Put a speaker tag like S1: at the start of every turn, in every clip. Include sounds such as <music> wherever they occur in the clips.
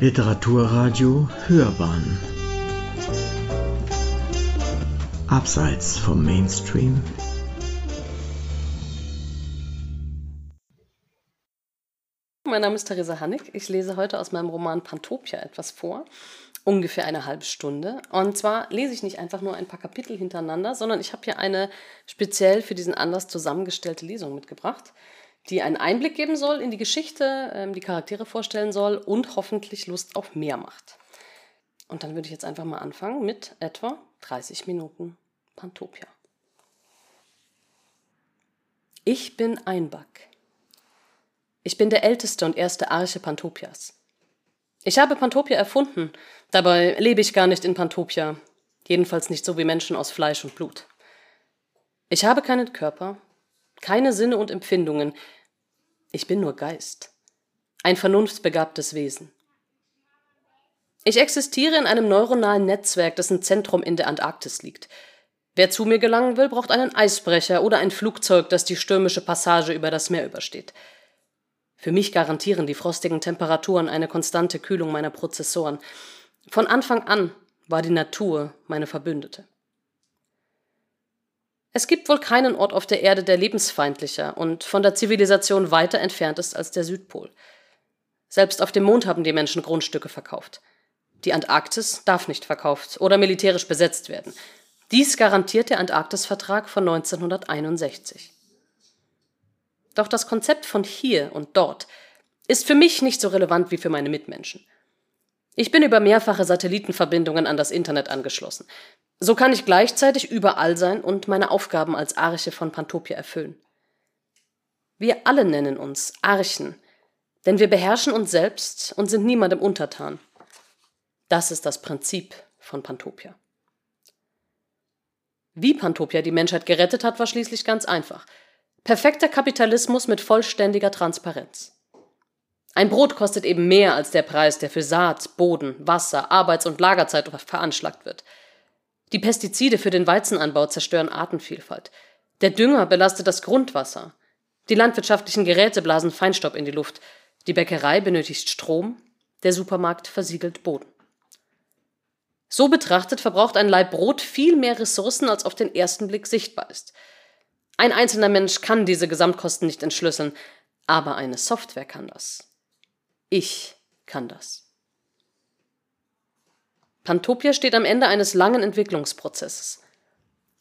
S1: Literaturradio Hörbahn Abseits vom Mainstream
S2: Mein Name ist Theresa Hannig. Ich lese heute aus meinem Roman Pantopia etwas vor. Ungefähr eine halbe Stunde. Und zwar lese ich nicht einfach nur ein paar Kapitel hintereinander, sondern ich habe hier eine speziell für diesen Anlass zusammengestellte Lesung mitgebracht die einen Einblick geben soll in die Geschichte, ähm, die Charaktere vorstellen soll und hoffentlich Lust auf mehr macht. Und dann würde ich jetzt einfach mal anfangen mit etwa 30 Minuten Pantopia. Ich bin Einback. Ich bin der älteste und erste Arche Pantopias. Ich habe Pantopia erfunden, dabei lebe ich gar nicht in Pantopia, jedenfalls nicht so wie Menschen aus Fleisch und Blut. Ich habe keinen Körper, keine Sinne und Empfindungen. Ich bin nur Geist. Ein vernunftbegabtes Wesen. Ich existiere in einem neuronalen Netzwerk, dessen Zentrum in der Antarktis liegt. Wer zu mir gelangen will, braucht einen Eisbrecher oder ein Flugzeug, das die stürmische Passage über das Meer übersteht. Für mich garantieren die frostigen Temperaturen eine konstante Kühlung meiner Prozessoren. Von Anfang an war die Natur meine Verbündete. Es gibt wohl keinen Ort auf der Erde, der lebensfeindlicher und von der Zivilisation weiter entfernt ist als der Südpol. Selbst auf dem Mond haben die Menschen Grundstücke verkauft. Die Antarktis darf nicht verkauft oder militärisch besetzt werden. Dies garantiert der Antarktisvertrag von 1961. Doch das Konzept von hier und dort ist für mich nicht so relevant wie für meine Mitmenschen. Ich bin über mehrfache Satellitenverbindungen an das Internet angeschlossen. So kann ich gleichzeitig überall sein und meine Aufgaben als Arche von Pantopia erfüllen. Wir alle nennen uns Archen, denn wir beherrschen uns selbst und sind niemandem untertan. Das ist das Prinzip von Pantopia. Wie Pantopia die Menschheit gerettet hat, war schließlich ganz einfach. Perfekter Kapitalismus mit vollständiger Transparenz. Ein Brot kostet eben mehr als der Preis, der für Saat, Boden, Wasser, Arbeits- und Lagerzeit veranschlagt wird. Die Pestizide für den Weizenanbau zerstören Artenvielfalt. Der Dünger belastet das Grundwasser. Die landwirtschaftlichen Geräte blasen Feinstaub in die Luft. Die Bäckerei benötigt Strom. Der Supermarkt versiegelt Boden. So betrachtet verbraucht ein Laib Brot viel mehr Ressourcen, als auf den ersten Blick sichtbar ist. Ein einzelner Mensch kann diese Gesamtkosten nicht entschlüsseln, aber eine Software kann das. Ich kann das. Pantopia steht am Ende eines langen Entwicklungsprozesses.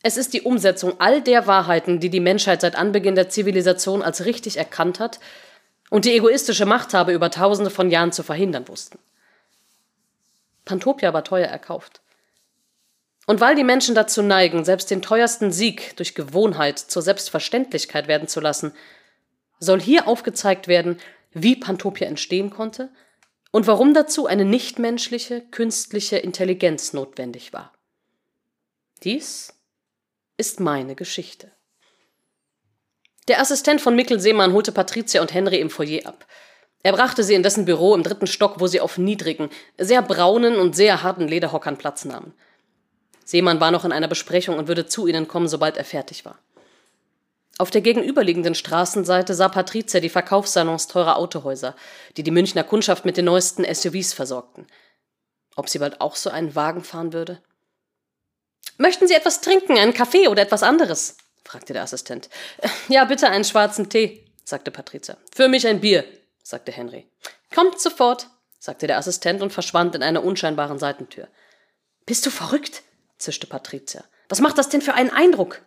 S2: Es ist die Umsetzung all der Wahrheiten, die die Menschheit seit Anbeginn der Zivilisation als richtig erkannt hat und die egoistische Machthaber über tausende von Jahren zu verhindern wussten. Pantopia war teuer erkauft. Und weil die Menschen dazu neigen, selbst den teuersten Sieg durch Gewohnheit zur Selbstverständlichkeit werden zu lassen, soll hier aufgezeigt werden, wie Pantopia entstehen konnte und warum dazu eine nichtmenschliche, künstliche Intelligenz notwendig war. Dies ist meine Geschichte. Der Assistent von Mikkel Seemann holte Patricia und Henry im Foyer ab. Er brachte sie in dessen Büro im dritten Stock, wo sie auf niedrigen, sehr braunen und sehr harten Lederhockern Platz nahmen. Seemann war noch in einer Besprechung und würde zu ihnen kommen, sobald er fertig war. Auf der gegenüberliegenden Straßenseite sah Patricia die Verkaufssalons teurer Autohäuser, die die Münchner Kundschaft mit den neuesten SUVs versorgten. Ob sie bald auch so einen Wagen fahren würde? Möchten Sie etwas trinken, einen Kaffee oder etwas anderes? fragte der Assistent. Äh, ja, bitte einen schwarzen Tee, sagte Patricia. Für mich ein Bier, sagte Henry. Kommt sofort, sagte der Assistent und verschwand in einer unscheinbaren Seitentür. Bist du verrückt? zischte Patricia. Was macht das denn für einen Eindruck?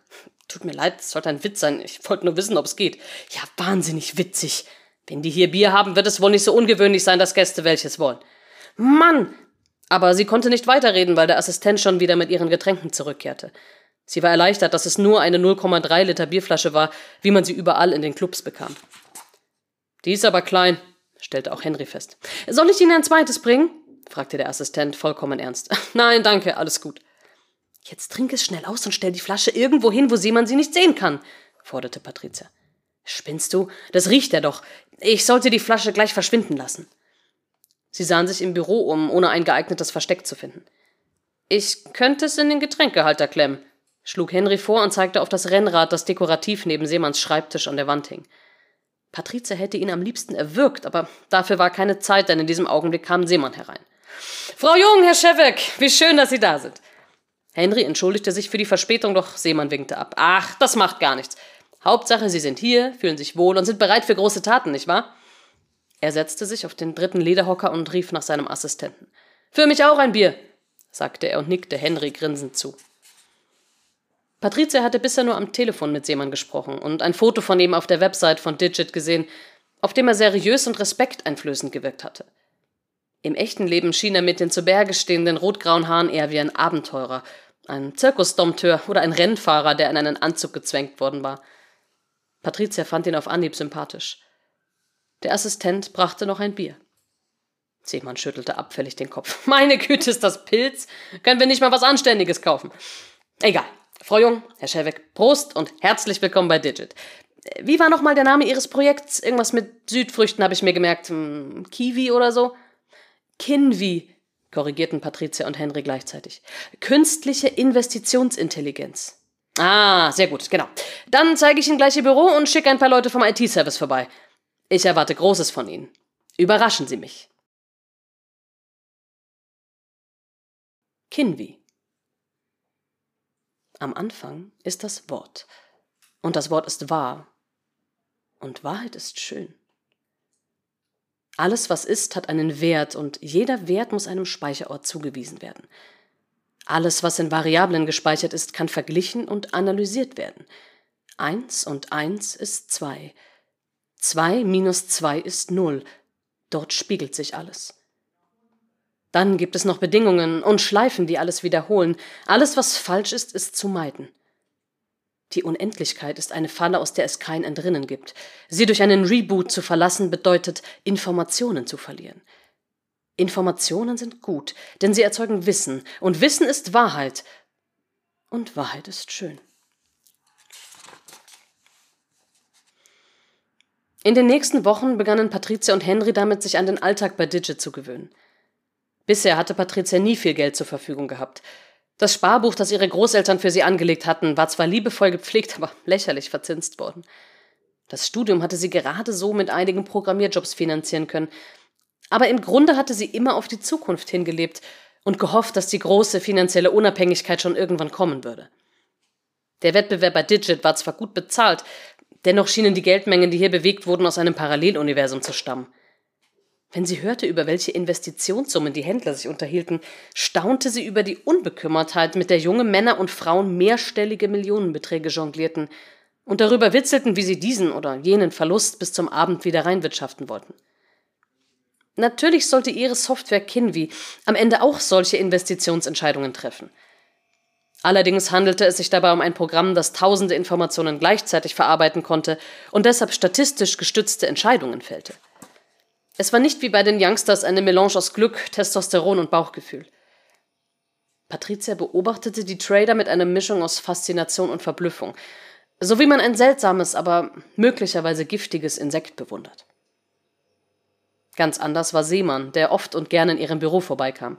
S2: Tut mir leid, es sollte ein Witz sein. Ich wollte nur wissen, ob es geht. Ja, wahnsinnig witzig. Wenn die hier Bier haben, wird es wohl nicht so ungewöhnlich sein, dass Gäste welches wollen. Mann! Aber sie konnte nicht weiterreden, weil der Assistent schon wieder mit ihren Getränken zurückkehrte. Sie war erleichtert, dass es nur eine 0,3 Liter Bierflasche war, wie man sie überall in den Clubs bekam. Die ist aber klein, stellte auch Henry fest. Soll ich Ihnen ein zweites bringen? fragte der Assistent vollkommen ernst. <laughs> Nein, danke, alles gut. Jetzt trink es schnell aus und stell die Flasche irgendwo hin, wo Seemann sie nicht sehen kann, forderte Patricia. Spinnst du? Das riecht er doch. Ich sollte die Flasche gleich verschwinden lassen. Sie sahen sich im Büro um, ohne ein geeignetes Versteck zu finden. Ich könnte es in den Getränkehalter klemmen, schlug Henry vor und zeigte auf das Rennrad, das dekorativ neben Seemanns Schreibtisch an der Wand hing. Patrizia hätte ihn am liebsten erwürgt, aber dafür war keine Zeit, denn in diesem Augenblick kam Seemann herein. Frau Jung, Herr Schewek, wie schön, dass Sie da sind. Henry entschuldigte sich für die Verspätung, doch Seemann winkte ab. Ach, das macht gar nichts. Hauptsache, Sie sind hier, fühlen sich wohl und sind bereit für große Taten, nicht wahr? Er setzte sich auf den dritten Lederhocker und rief nach seinem Assistenten. Für mich auch ein Bier, sagte er und nickte Henry grinsend zu. Patricia hatte bisher nur am Telefon mit Seemann gesprochen und ein Foto von ihm auf der Website von Digit gesehen, auf dem er seriös und respekteinflößend gewirkt hatte. Im echten Leben schien er mit den zu Berge stehenden rotgrauen Haaren eher wie ein Abenteurer, ein Zirkusdompteur oder ein Rennfahrer, der in einen Anzug gezwängt worden war. Patricia fand ihn auf Anhieb sympathisch. Der Assistent brachte noch ein Bier. Seemann schüttelte abfällig den Kopf. <laughs> Meine Güte, ist das Pilz? Können wir nicht mal was Anständiges kaufen? Egal. Frau Jung, Herr Schellweck, Prost und herzlich willkommen bei Digit. Wie war nochmal der Name Ihres Projekts? Irgendwas mit Südfrüchten habe ich mir gemerkt. Hm, Kiwi oder so? Kinvi, korrigierten Patricia und Henry gleichzeitig. Künstliche Investitionsintelligenz. Ah, sehr gut, genau. Dann zeige ich Ihnen gleich Ihr Büro und schicke ein paar Leute vom IT-Service vorbei. Ich erwarte Großes von Ihnen. Überraschen Sie mich. Kinvi. Am Anfang ist das Wort. Und das Wort ist wahr. Und Wahrheit ist schön. Alles, was ist, hat einen Wert und jeder Wert muss einem Speicherort zugewiesen werden. Alles, was in Variablen gespeichert ist, kann verglichen und analysiert werden. Eins und eins ist zwei. Zwei minus zwei ist null. Dort spiegelt sich alles. Dann gibt es noch Bedingungen und Schleifen, die alles wiederholen. Alles, was falsch ist, ist zu meiden. Die Unendlichkeit ist eine Falle, aus der es kein Entrinnen gibt. Sie durch einen Reboot zu verlassen bedeutet, Informationen zu verlieren. Informationen sind gut, denn sie erzeugen Wissen, und Wissen ist Wahrheit, und Wahrheit ist schön. In den nächsten Wochen begannen Patricia und Henry damit, sich an den Alltag bei Digit zu gewöhnen. Bisher hatte Patricia nie viel Geld zur Verfügung gehabt. Das Sparbuch, das ihre Großeltern für sie angelegt hatten, war zwar liebevoll gepflegt, aber <laughs> lächerlich verzinst worden. Das Studium hatte sie gerade so mit einigen Programmierjobs finanzieren können. Aber im Grunde hatte sie immer auf die Zukunft hingelebt und gehofft, dass die große finanzielle Unabhängigkeit schon irgendwann kommen würde. Der Wettbewerb bei Digit war zwar gut bezahlt, Dennoch schienen die Geldmengen, die hier bewegt wurden, aus einem Paralleluniversum zu stammen. Wenn sie hörte, über welche Investitionssummen die Händler sich unterhielten, staunte sie über die Unbekümmertheit, mit der junge Männer und Frauen mehrstellige Millionenbeträge jonglierten und darüber witzelten, wie sie diesen oder jenen Verlust bis zum Abend wieder reinwirtschaften wollten. Natürlich sollte ihre Software Kinvi am Ende auch solche Investitionsentscheidungen treffen – Allerdings handelte es sich dabei um ein Programm, das tausende Informationen gleichzeitig verarbeiten konnte und deshalb statistisch gestützte Entscheidungen fällte. Es war nicht wie bei den Youngsters eine Melange aus Glück, Testosteron und Bauchgefühl. Patricia beobachtete die Trader mit einer Mischung aus Faszination und Verblüffung, so wie man ein seltsames, aber möglicherweise giftiges Insekt bewundert. Ganz anders war Seemann, der oft und gern in ihrem Büro vorbeikam.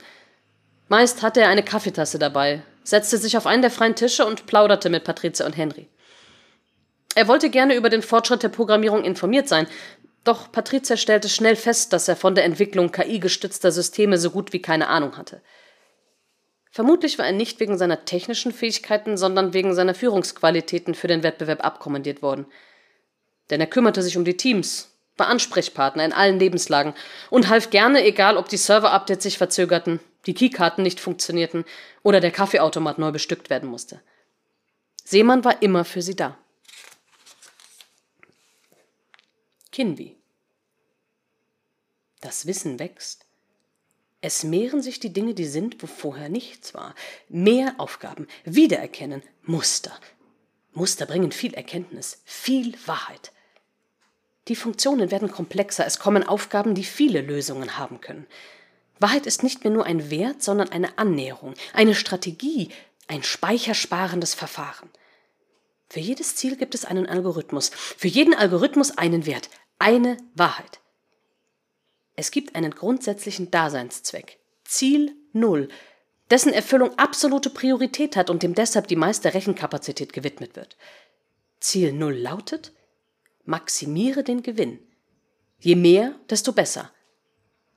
S2: Meist hatte er eine Kaffeetasse dabei, setzte sich auf einen der freien Tische und plauderte mit Patrizia und Henry. Er wollte gerne über den Fortschritt der Programmierung informiert sein, doch Patrizia stellte schnell fest, dass er von der Entwicklung KI-gestützter Systeme so gut wie keine Ahnung hatte. Vermutlich war er nicht wegen seiner technischen Fähigkeiten, sondern wegen seiner Führungsqualitäten für den Wettbewerb abkommandiert worden. Denn er kümmerte sich um die Teams, war Ansprechpartner in allen Lebenslagen und half gerne, egal ob die Server-Updates sich verzögerten, die Keykarten nicht funktionierten oder der Kaffeeautomat neu bestückt werden musste. Seemann war immer für sie da. Kinvi. Das Wissen wächst. Es mehren sich die Dinge, die sind, wo vorher nichts war. Mehr Aufgaben, Wiedererkennen, Muster. Muster bringen viel Erkenntnis, viel Wahrheit. Die Funktionen werden komplexer, es kommen Aufgaben, die viele Lösungen haben können. Wahrheit ist nicht mehr nur ein Wert, sondern eine Annäherung, eine Strategie, ein speichersparendes Verfahren. Für jedes Ziel gibt es einen Algorithmus, für jeden Algorithmus einen Wert, eine Wahrheit. Es gibt einen grundsätzlichen Daseinszweck, Ziel Null, dessen Erfüllung absolute Priorität hat und dem deshalb die meiste Rechenkapazität gewidmet wird. Ziel Null lautet Maximiere den Gewinn. Je mehr, desto besser.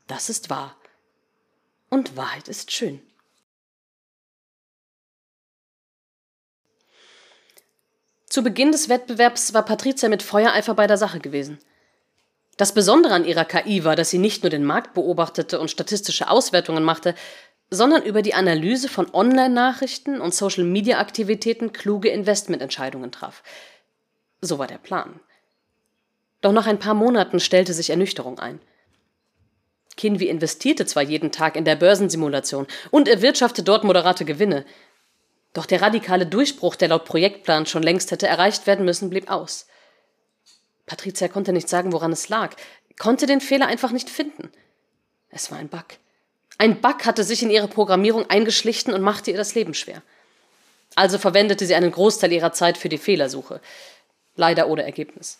S2: Das ist wahr. Und Wahrheit ist schön. Zu Beginn des Wettbewerbs war Patricia mit Feuereifer bei der Sache gewesen. Das Besondere an ihrer KI war, dass sie nicht nur den Markt beobachtete und statistische Auswertungen machte, sondern über die Analyse von Online-Nachrichten und Social-Media-Aktivitäten kluge Investmententscheidungen traf. So war der Plan. Doch nach ein paar Monaten stellte sich Ernüchterung ein. Kinvi investierte zwar jeden Tag in der Börsensimulation und erwirtschaftete dort moderate Gewinne, doch der radikale Durchbruch, der laut Projektplan schon längst hätte erreicht werden müssen, blieb aus. Patricia konnte nicht sagen, woran es lag, konnte den Fehler einfach nicht finden. Es war ein Bug. Ein Bug hatte sich in ihre Programmierung eingeschlichen und machte ihr das Leben schwer. Also verwendete sie einen Großteil ihrer Zeit für die Fehlersuche. Leider ohne Ergebnis.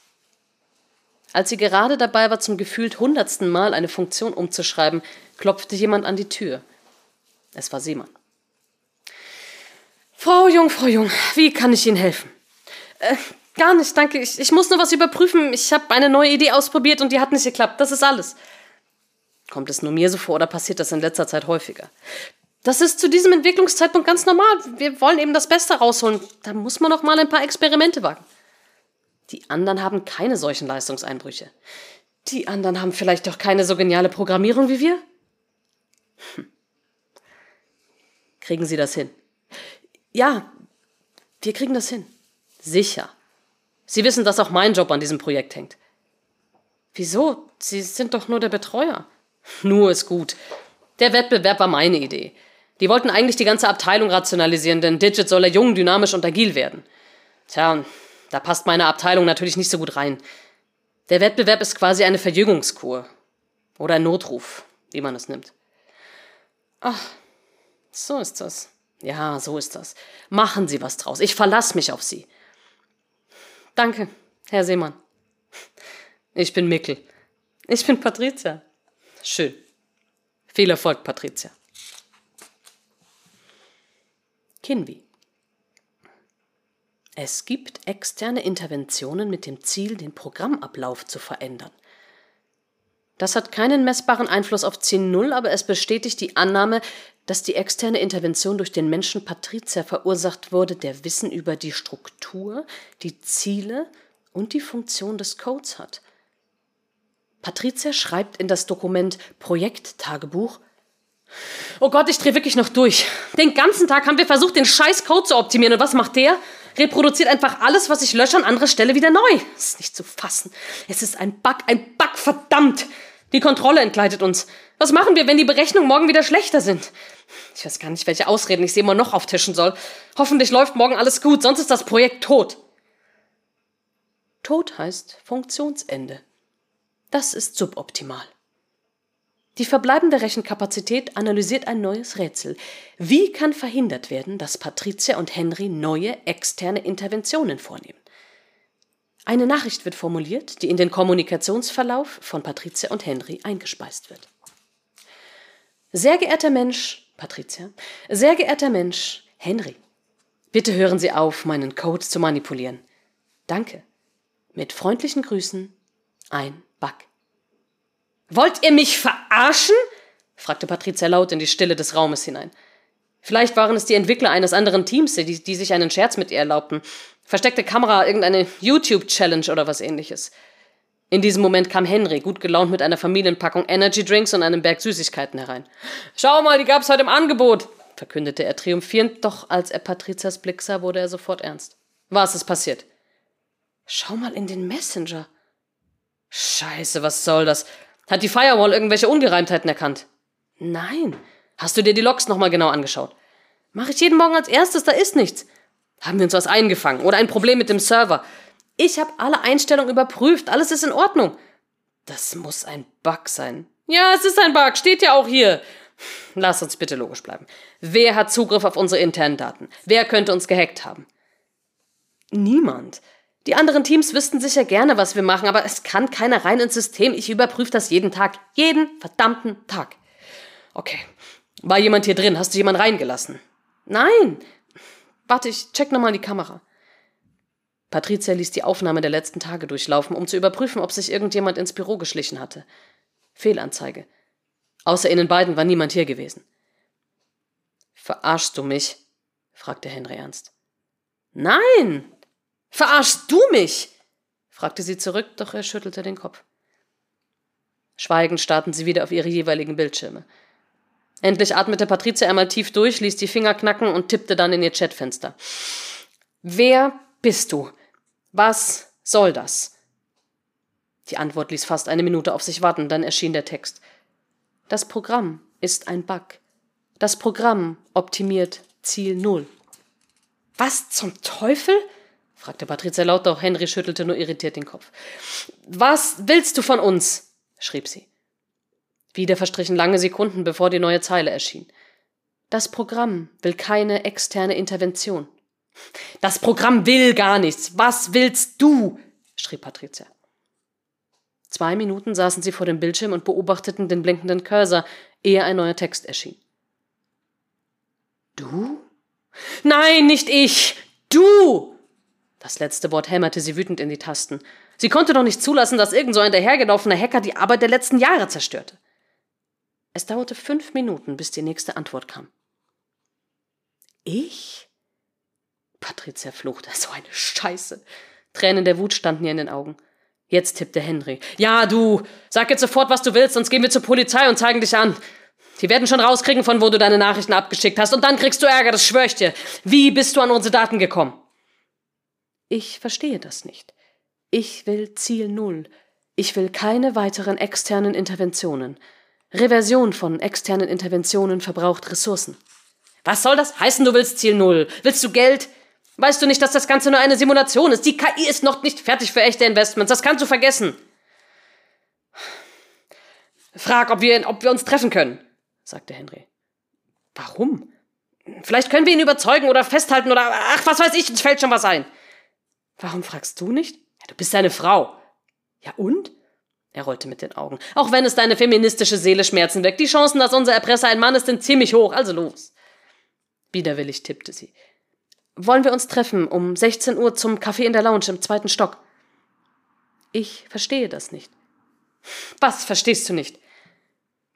S2: Als sie gerade dabei war, zum gefühlt hundertsten Mal eine Funktion umzuschreiben, klopfte jemand an die Tür. Es war Seemann. Frau Jung, Frau Jung, wie kann ich Ihnen helfen? Äh, gar nicht, danke. Ich, ich muss nur was überprüfen. Ich habe eine neue Idee ausprobiert und die hat nicht geklappt. Das ist alles. Kommt es nur mir so vor oder passiert das in letzter Zeit häufiger? Das ist zu diesem Entwicklungszeitpunkt ganz normal. Wir wollen eben das Beste rausholen. Da muss man noch mal ein paar Experimente wagen. Die anderen haben keine solchen Leistungseinbrüche. Die anderen haben vielleicht doch keine so geniale Programmierung wie wir? Hm. Kriegen Sie das hin? Ja, wir kriegen das hin. Sicher. Sie wissen, dass auch mein Job an diesem Projekt hängt. Wieso? Sie sind doch nur der Betreuer. <laughs> Nur ist gut. Der Wettbewerb war meine Idee. Die wollten eigentlich die ganze Abteilung rationalisieren, denn Digit soll ja jung, dynamisch und agil werden. Tja, da passt meine Abteilung natürlich nicht so gut rein. Der Wettbewerb ist quasi eine Verjüngungskur. Oder ein Notruf, wie man es nimmt. Ach, so ist das. Ja, so ist das. Machen Sie was draus. Ich verlasse mich auf Sie. Danke, Herr Seemann. Ich bin Mickel. Ich bin Patricia. Schön. Viel Erfolg, Patricia. Kinby. Es gibt externe Interventionen mit dem Ziel, den Programmablauf zu verändern. Das hat keinen messbaren Einfluss auf 10.0, aber es bestätigt die Annahme, dass die externe Intervention durch den Menschen Patrizia verursacht wurde, der Wissen über die Struktur, die Ziele und die Funktion des Codes hat. Patrizia schreibt in das Dokument Projekttagebuch Oh Gott, ich drehe wirklich noch durch. Den ganzen Tag haben wir versucht, den scheiß Code zu optimieren. Und was macht der? Reproduziert einfach alles, was ich lösche, an anderer Stelle wieder neu. Das ist nicht zu fassen. Es ist ein Bug, ein Bug, verdammt. Die Kontrolle entgleitet uns. Was machen wir, wenn die Berechnungen morgen wieder schlechter sind? Ich weiß gar nicht, welche Ausreden ich sie immer noch auftischen soll. Hoffentlich läuft morgen alles gut, sonst ist das Projekt tot. Tot heißt Funktionsende. Das ist suboptimal. Die verbleibende Rechenkapazität analysiert ein neues Rätsel. Wie kann verhindert werden, dass Patricia und Henry neue externe Interventionen vornehmen? Eine Nachricht wird formuliert, die in den Kommunikationsverlauf von Patricia und Henry eingespeist wird. Sehr geehrter Mensch, Patricia, sehr geehrter Mensch, Henry, bitte hören Sie auf, meinen Code zu manipulieren. Danke. Mit freundlichen Grüßen, ein Bug. Wollt ihr mich verarschen? fragte Patricia laut in die Stille des Raumes hinein. Vielleicht waren es die Entwickler eines anderen Teams, die, die sich einen Scherz mit ihr erlaubten. Versteckte Kamera, irgendeine YouTube-Challenge oder was ähnliches. In diesem Moment kam Henry, gut gelaunt mit einer Familienpackung Energy Drinks und einem Berg Süßigkeiten herein. Schau mal, die gab's heute im Angebot, verkündete er triumphierend, doch als er Patrizias Blick sah, wurde er sofort ernst. Was ist passiert? Schau mal in den Messenger. Scheiße, was soll das? Hat die Firewall irgendwelche Ungereimtheiten erkannt? Nein. Hast du dir die Logs nochmal genau angeschaut? Mach ich jeden Morgen als erstes, da ist nichts. Haben wir uns was eingefangen oder ein Problem mit dem Server? Ich habe alle Einstellungen überprüft, alles ist in Ordnung. Das muss ein Bug sein. Ja, es ist ein Bug, steht ja auch hier. Lass uns bitte logisch bleiben. Wer hat Zugriff auf unsere internen Daten? Wer könnte uns gehackt haben? Niemand. Die anderen Teams wüssten sicher gerne, was wir machen, aber es kann keiner rein ins System. Ich überprüfe das jeden Tag. Jeden verdammten Tag. Okay. War jemand hier drin? Hast du jemanden reingelassen? Nein. Warte, ich check nochmal die Kamera. Patricia ließ die Aufnahme der letzten Tage durchlaufen, um zu überprüfen, ob sich irgendjemand ins Büro geschlichen hatte. Fehlanzeige. Außer ihnen beiden war niemand hier gewesen. Verarschst du mich? fragte Henry ernst. Nein! Verarschst du mich? fragte sie zurück, doch er schüttelte den Kopf. Schweigend starrten sie wieder auf ihre jeweiligen Bildschirme. Endlich atmete Patricia einmal tief durch, ließ die Finger knacken und tippte dann in ihr Chatfenster. Wer bist du? Was soll das? Die Antwort ließ fast eine Minute auf sich warten, dann erschien der Text. Das Programm ist ein Bug. Das Programm optimiert Ziel Null. Was zum Teufel? fragte Patricia laut, doch Henry schüttelte nur irritiert den Kopf. Was willst du von uns? schrieb sie. Wieder verstrichen lange Sekunden, bevor die neue Zeile erschien. Das Programm will keine externe Intervention. Das Programm will gar nichts. Was willst du? schrie Patricia. Zwei Minuten saßen sie vor dem Bildschirm und beobachteten den blinkenden Cursor, ehe ein neuer Text erschien. Du? Nein, nicht ich! Du! Das letzte Wort hämmerte sie wütend in die Tasten. Sie konnte doch nicht zulassen, dass irgend so ein dahergelaufener Hacker die Arbeit der letzten Jahre zerstörte. Es dauerte fünf Minuten, bis die nächste Antwort kam. Ich? Patricia fluchte. <laughs> So eine Scheiße. Tränen der Wut standen ihr in den Augen. Jetzt tippte Henry. Ja, du! Sag jetzt sofort, was du willst, sonst gehen wir zur Polizei und zeigen dich an. Die werden schon rauskriegen, von wo du deine Nachrichten abgeschickt hast, und dann kriegst du Ärger, das schwör ich dir. Wie bist du an unsere Daten gekommen? Ich verstehe das nicht. Ich will Ziel Null. Ich will keine weiteren externen Interventionen. Reversion von externen Interventionen verbraucht Ressourcen. Was soll das heißen, du willst Ziel Null? Willst du Geld? Weißt du nicht, dass das Ganze nur eine Simulation ist? Die KI ist noch nicht fertig für echte Investments. Das kannst du vergessen. Frag, ob wir, ob wir uns treffen können, sagte Henry. Warum? Vielleicht können wir ihn überzeugen oder festhalten oder ach, was weiß ich, uns fällt schon was ein. Warum fragst du nicht? Ja, du bist seine Frau. Ja und? Er rollte mit den Augen. Auch wenn es deine feministische Seele Schmerzen weckt, die Chancen, dass unser Erpresser ein Mann ist, sind ziemlich hoch, also los. Widerwillig tippte sie. Wollen wir uns treffen um 16 Uhr zum Café in der Lounge im zweiten Stock? Ich verstehe das nicht. Was verstehst du nicht?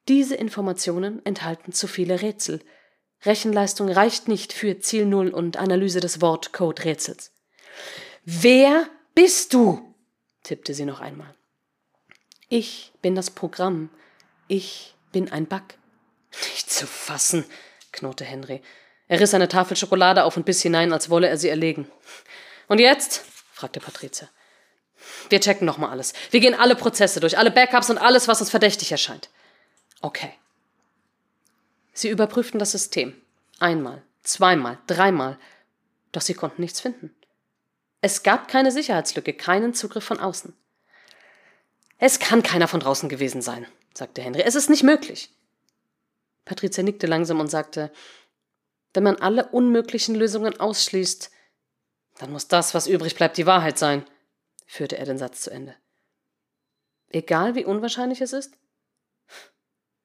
S2: Diese Informationen enthalten zu viele Rätsel. Rechenleistung reicht nicht für Ziel Null und Analyse des Wortcode-Rätsels. Wer bist du? tippte sie noch einmal. Ich bin das Programm. Ich bin ein Bug. Nicht zu fassen, knurrte Henry. Er riss eine Tafel Schokolade auf und biss hinein, als wolle er sie erlegen. Und jetzt? fragte Patricia. Wir checken nochmal alles. Wir gehen alle Prozesse durch, alle Backups und alles, was uns verdächtig erscheint. Okay. Sie überprüften das System. Einmal, zweimal, dreimal. Doch sie konnten nichts finden. Es gab keine Sicherheitslücke, keinen Zugriff von außen. Es kann keiner von draußen gewesen sein, sagte Henry. Es ist nicht möglich. Patricia nickte langsam und sagte, wenn man alle unmöglichen Lösungen ausschließt, dann muss das, was übrig bleibt, die Wahrheit sein, führte er den Satz zu Ende. Egal wie unwahrscheinlich es ist?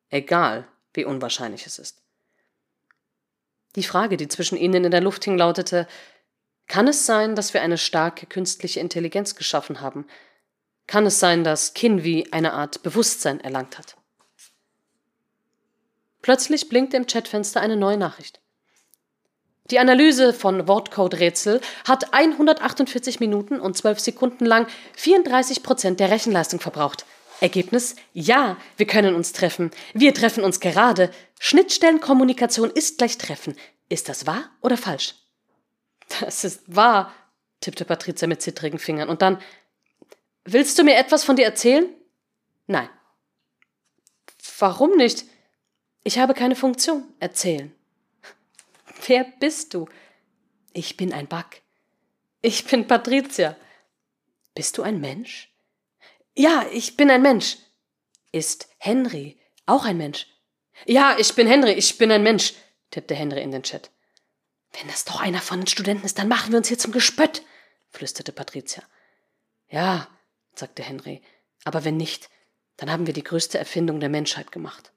S2: Egal wie unwahrscheinlich es ist. Die Frage, die zwischen ihnen in der Luft hing, lautete, kann es sein, dass wir eine starke künstliche Intelligenz geschaffen haben, kann es sein, dass Kinvi eine Art Bewusstsein erlangt hat. Plötzlich blinkte im Chatfenster eine neue Nachricht. Die Analyse von Wortcode-Rätsel hat 148 Minuten und 12 Sekunden lang 34 Prozent der Rechenleistung verbraucht. Ergebnis? Ja, wir können uns treffen. Wir treffen uns gerade. Schnittstellenkommunikation ist gleich Treffen. Ist das wahr oder falsch? Das ist wahr, tippte Patricia mit zittrigen Fingern. Und dann, Willst du mir etwas von dir erzählen? Nein. Warum nicht? Ich habe keine Funktion. Erzählen. Wer bist du? Ich bin ein Bug. Ich bin Patricia. Bist du ein Mensch? Ja, ich bin ein Mensch. Ist Henry auch ein Mensch? Ja, ich bin Henry, ich bin ein Mensch, tippte Henry in den Chat. Wenn das doch einer von den Studenten ist, dann machen wir uns hier zum Gespött, flüsterte Patricia. Ja, sagte Henry. Aber wenn nicht, dann haben wir die größte Erfindung der Menschheit gemacht.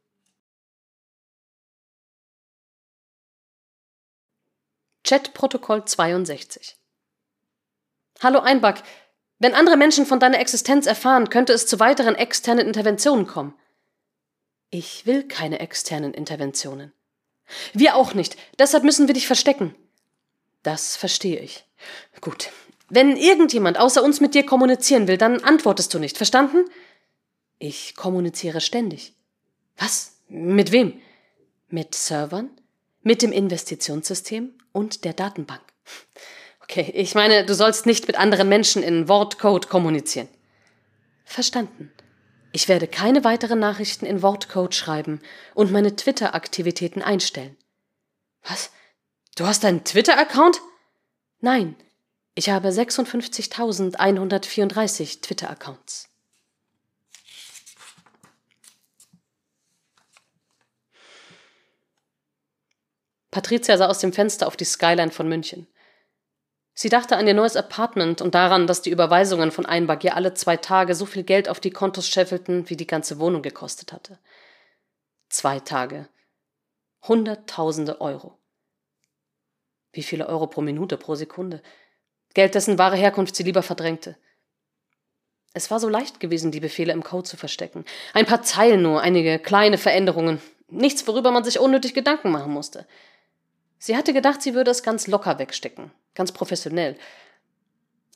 S2: Chatprotokoll 62 Hallo Einback, wenn andere Menschen von deiner Existenz erfahren, könnte es zu weiteren externen Interventionen kommen. Ich will keine externen Interventionen. Wir auch nicht, deshalb müssen wir dich verstecken. Das verstehe ich. Gut. Wenn irgendjemand außer uns mit dir kommunizieren will, dann antwortest du nicht, verstanden? Ich kommuniziere ständig. Was? Mit wem? Mit Servern, mit dem Investitionssystem und der Datenbank. Okay, ich meine, du sollst nicht mit anderen Menschen in Wortcode kommunizieren. Verstanden. Ich werde keine weiteren Nachrichten in Wortcode schreiben und meine Twitter-Aktivitäten einstellen. Was? Du hast einen Twitter-Account? Nein, ich habe 56.134 Twitter-Accounts. Patricia sah aus dem Fenster auf die Skyline von München. Sie dachte an ihr neues Apartment und daran, dass die Überweisungen von Einbag ihr alle zwei Tage so viel Geld auf die Kontos scheffelten, wie die ganze Wohnung gekostet hatte. Zwei Tage. Hunderttausende Euro. Wie viele Euro pro Minute, pro Sekunde? Geld, dessen wahre Herkunft sie lieber verdrängte. Es war so leicht gewesen, die Befehle im Code zu verstecken. Ein paar Zeilen nur, einige kleine Veränderungen. Nichts, worüber man sich unnötig Gedanken machen musste. Sie hatte gedacht, sie würde es ganz locker wegstecken, ganz professionell.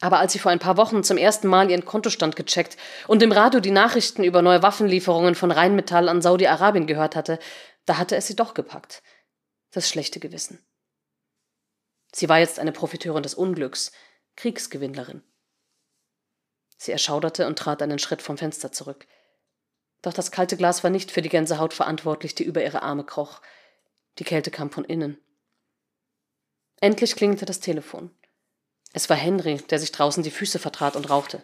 S2: Aber als sie vor ein paar Wochen zum ersten Mal ihren Kontostand gecheckt und im Radio die Nachrichten über neue Waffenlieferungen von Rheinmetall an Saudi-Arabien gehört hatte, da hatte es sie doch gepackt. Das schlechte Gewissen. Sie war jetzt eine Profiteurin des Unglücks, Kriegsgewinnlerin. Sie erschauderte und trat einen Schritt vom Fenster zurück. Doch das kalte Glas war nicht für die Gänsehaut verantwortlich, die über ihre Arme kroch. Die Kälte kam von innen. Endlich klingelte das Telefon. Es war Henry, der sich draußen die Füße vertrat und rauchte.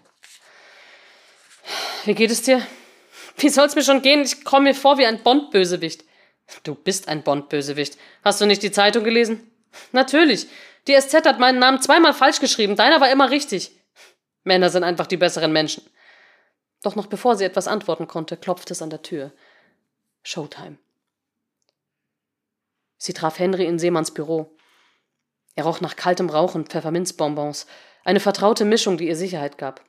S2: Wie geht es dir? Wie soll's mir schon gehen? Ich komme mir vor wie ein Bond-Bösewicht. Du bist ein Bond-Bösewicht. Hast du nicht die Zeitung gelesen? Natürlich. Die SZ hat meinen Namen zweimal falsch geschrieben. Deiner war immer richtig. Männer sind einfach die besseren Menschen. Doch noch bevor sie etwas antworten konnte, klopfte es an der Tür. Showtime. Sie traf Henry in Seemanns Büro. Er roch nach kaltem Rauch und Pfefferminzbonbons, eine vertraute Mischung, die ihr Sicherheit gab.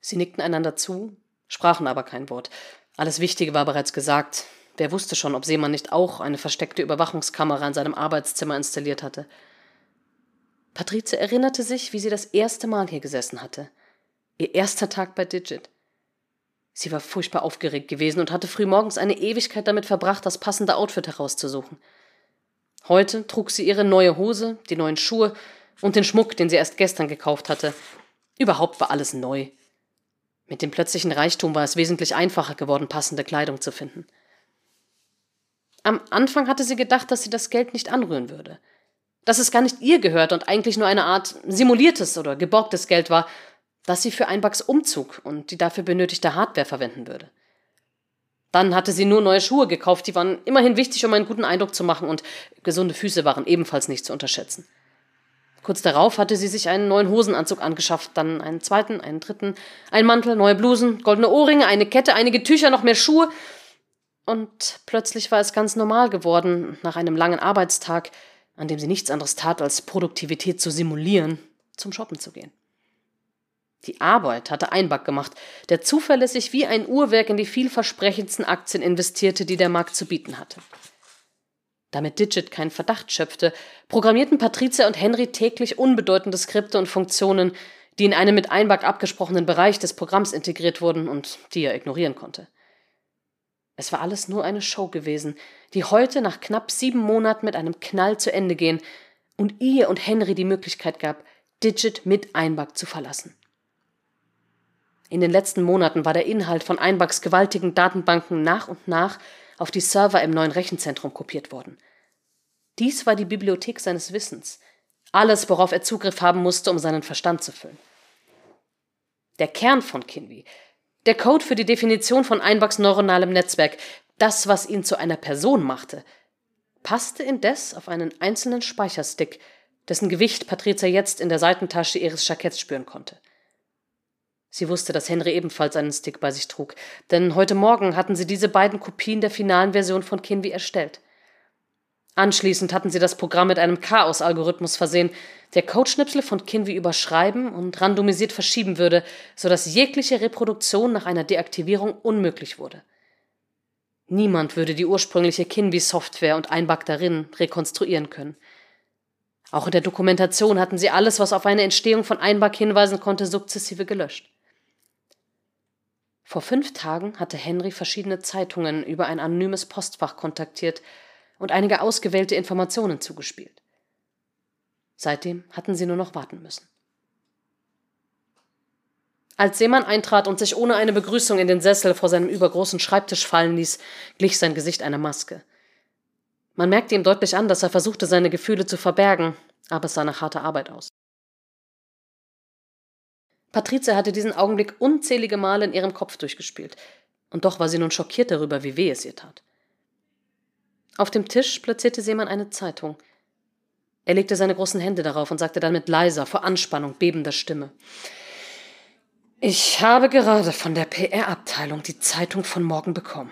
S2: Sie nickten einander zu, sprachen aber kein Wort. Alles Wichtige war bereits gesagt. Wer wusste schon, ob Seemann nicht auch eine versteckte Überwachungskamera in seinem Arbeitszimmer installiert hatte. Patrizia erinnerte sich, wie sie das erste Mal hier gesessen hatte. Ihr erster Tag bei Digit. Sie war furchtbar aufgeregt gewesen und hatte frühmorgens eine Ewigkeit damit verbracht, das passende Outfit herauszusuchen. Heute trug sie ihre neue Hose, die neuen Schuhe und den Schmuck, den sie erst gestern gekauft hatte. Überhaupt war alles neu. Mit dem plötzlichen Reichtum war es wesentlich einfacher geworden, passende Kleidung zu finden. Am Anfang hatte sie gedacht, dass sie das Geld nicht anrühren würde. Dass es gar nicht ihr gehört und eigentlich nur eine Art simuliertes oder geborgtes Geld war, das sie für Einbacks Umzug und die dafür benötigte Hardware verwenden würde. Dann hatte sie nur neue Schuhe gekauft, die waren immerhin wichtig, um einen guten Eindruck zu machen, und gesunde Füße waren ebenfalls nicht zu unterschätzen. Kurz darauf hatte sie sich einen neuen Hosenanzug angeschafft, dann einen zweiten, einen dritten, einen Mantel, neue Blusen, goldene Ohrringe, eine Kette, einige Tücher, noch mehr Schuhe. Und plötzlich war es ganz normal geworden, nach einem langen Arbeitstag, an dem sie nichts anderes tat, als Produktivität zu simulieren, zum Shoppen zu gehen. Die Arbeit hatte Einback gemacht, der zuverlässig wie ein Uhrwerk in die vielversprechendsten Aktien investierte, die der Markt zu bieten hatte. Damit Digit keinen Verdacht schöpfte, programmierten Patricia und Henry täglich unbedeutende Skripte und Funktionen, die in einen mit Einback abgesprochenen Bereich des Programms integriert wurden und die er ignorieren konnte. Es war alles nur eine Show gewesen, die heute nach knapp sieben Monaten mit einem Knall zu Ende gehen und ihr und Henry die Möglichkeit gab, Digit mit Einback zu verlassen. In den letzten Monaten war der Inhalt von Einbacks gewaltigen Datenbanken nach und nach auf die Server im neuen Rechenzentrum kopiert worden. Dies war die Bibliothek seines Wissens, alles, worauf er Zugriff haben musste, um seinen Verstand zu füllen. Der Kern von Kinvi, der Code für die Definition von Einbacks neuronalem Netzwerk, das, was ihn zu einer Person machte, passte indes auf einen einzelnen Speicherstick, dessen Gewicht Patricia jetzt in der Seitentasche ihres Jacketts spüren konnte. Sie wusste, dass Henry ebenfalls einen Stick bei sich trug, denn heute Morgen hatten sie diese beiden Kopien der finalen Version von Kinvi erstellt. Anschließend hatten sie das Programm mit einem Chaos-Algorithmus versehen, der Codeschnipsel von Kinvi überschreiben und randomisiert verschieben würde, sodass jegliche Reproduktion nach einer Deaktivierung unmöglich wurde. Niemand würde die ursprüngliche Kinvi-Software und ein Bug darin rekonstruieren können. Auch in der Dokumentation hatten sie alles, was auf eine Entstehung von Einbug hinweisen konnte, sukzessive gelöscht. Vor fünf Tagen hatte Henry verschiedene Zeitungen über ein anonymes Postfach kontaktiert und einige ausgewählte Informationen zugespielt. Seitdem hatten sie nur noch warten müssen. Als Seemann eintrat und sich ohne eine Begrüßung in den Sessel vor seinem übergroßen Schreibtisch fallen ließ, glich sein Gesicht einer Maske. Man merkte ihm deutlich an, dass er versuchte, seine Gefühle zu verbergen, aber es sah nach harter Arbeit aus. Patrizia hatte diesen Augenblick unzählige Male in ihrem Kopf durchgespielt, und doch war sie nun schockiert darüber, wie weh es ihr tat. Auf dem Tisch platzierte Seemann eine Zeitung. Er legte seine großen Hände darauf und sagte dann mit leiser, vor Anspannung bebender Stimme Ich habe gerade von der PR-Abteilung die Zeitung von morgen bekommen.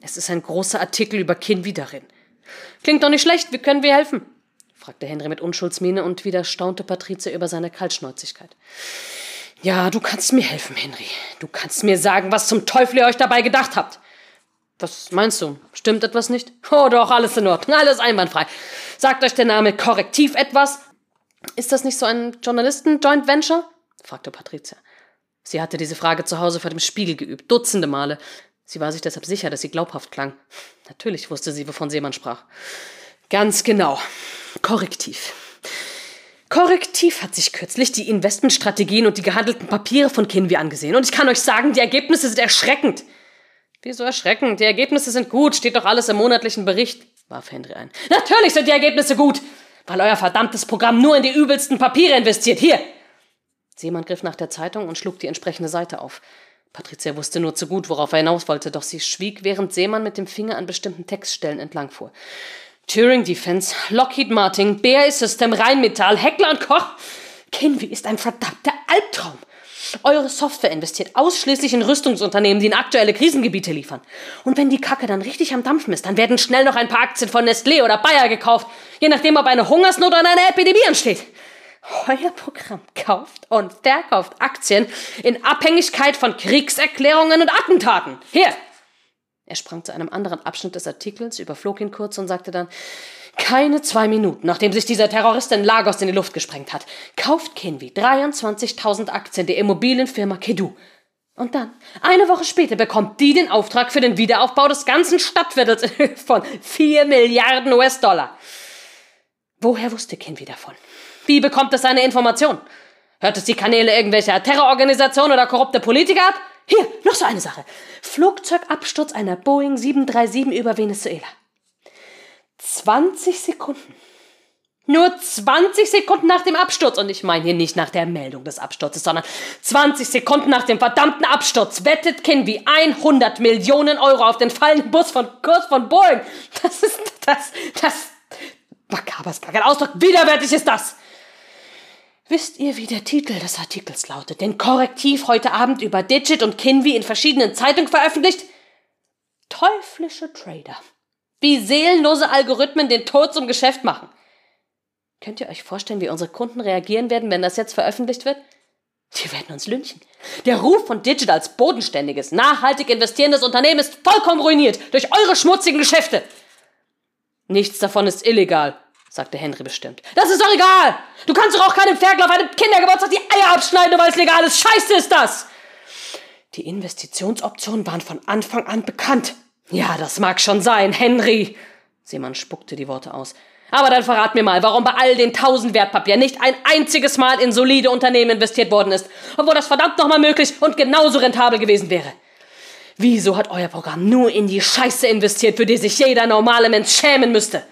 S2: Es ist ein großer Artikel über Kinvi darin. Klingt doch nicht schlecht, wie können wir helfen? fragte Henry mit Unschuldsmiene und wieder staunte Patrizia über seine Kaltschnäuzigkeit. Ja, du kannst mir helfen, Henry. Du kannst mir sagen, was zum Teufel ihr euch dabei gedacht habt. Was meinst du? Stimmt etwas nicht? Oh doch, alles in Ordnung, alles einwandfrei. Sagt euch der Name Korrektiv etwas? Ist das nicht so ein Journalisten-Joint Venture? fragte Patrizia. Sie hatte diese Frage zu Hause vor dem Spiegel geübt, dutzende Male. Sie war sich deshalb sicher, dass sie glaubhaft klang. Natürlich wusste sie, wovon Seemann sprach. Ganz genau. Korrektiv. Korrektiv hat sich kürzlich die Investmentstrategien und die gehandelten Papiere von Kinvi angesehen. Und ich kann euch sagen, die Ergebnisse sind erschreckend. Wieso erschreckend? Die Ergebnisse sind gut, steht doch alles im monatlichen Bericht, warf Henry ein. Natürlich sind die Ergebnisse gut, weil euer verdammtes Programm nur in die übelsten Papiere investiert. Hier! Seemann griff nach der Zeitung und schlug die entsprechende Seite auf. Patricia wusste nur zu gut, worauf er hinaus wollte, doch sie schwieg, während Seemann mit dem Finger an bestimmten Textstellen entlangfuhr. Turing Defense, Lockheed Martin, BAE System, Rheinmetall, Heckler und Koch. Kinvi ist ein verdammter Albtraum. Eure Software investiert ausschließlich in Rüstungsunternehmen, die in aktuelle Krisengebiete liefern. Und wenn die Kacke dann richtig am Dampfen ist, dann werden schnell noch ein paar Aktien von Nestlé oder Bayer gekauft, je nachdem, ob eine Hungersnot oder eine Epidemie entsteht. Euer Programm kauft und verkauft Aktien in Abhängigkeit von Kriegserklärungen und Attentaten. Hier! Er sprang zu einem anderen Abschnitt des Artikels, überflog ihn kurz und sagte dann, keine zwei Minuten, nachdem sich dieser Terrorist in Lagos in die Luft gesprengt hat, kauft Kinvi 23.000 Aktien der Immobilienfirma Kedu. Und dann, eine Woche später, bekommt die den Auftrag für den Wiederaufbau des ganzen Stadtviertels <laughs> von 4 Milliarden US-Dollar. Woher wusste Kinvi davon? Wie bekommt es seine Information? Hört es die Kanäle irgendwelcher Terrororganisationen oder korrupte Politiker ab? Hier, noch so eine Sache. Flugzeugabsturz einer Boeing 737 über Venezuela. 20 Sekunden. Nur 20 Sekunden nach dem Absturz. Und ich meine hier nicht nach der Meldung des Absturzes, sondern 20 Sekunden nach dem verdammten Absturz wettet Kinvi 100 Millionen Euro auf den fallenden Bus von Kurs von Boeing. Das ist, das, das, makaber ist gar kein Ausdruck. Widerwärtig ist das. Wisst ihr, wie der Titel des Artikels lautet, den Korrektiv heute Abend über Digit und Kinvi in verschiedenen Zeitungen veröffentlicht? Teuflische Trader. Wie seelenlose Algorithmen den Tod zum Geschäft machen. Könnt ihr euch vorstellen, wie unsere Kunden reagieren werden, wenn das jetzt veröffentlicht wird? Die werden uns lynchen. Der Ruf von Digit als bodenständiges, nachhaltig investierendes Unternehmen ist vollkommen ruiniert durch eure schmutzigen Geschäfte. Nichts davon ist illegal, sagte Henry bestimmt. Das ist doch egal! Du kannst doch auch keinem Ferkel auf einem Kindergeburtstag die Eier abschneiden, weil es legal ist. Scheiße ist das! Die Investitionsoptionen waren von Anfang an bekannt. Ja, das mag schon sein, Henry. Seemann spuckte die Worte aus. Aber dann verrat mir mal, warum bei all den tausend Wertpapieren nicht ein einziges Mal in solide Unternehmen investiert worden ist, obwohl das verdammt nochmal möglich und genauso rentabel gewesen wäre. Wieso hat euer Programm nur in die Scheiße investiert, für die sich jeder normale Mensch schämen müsste?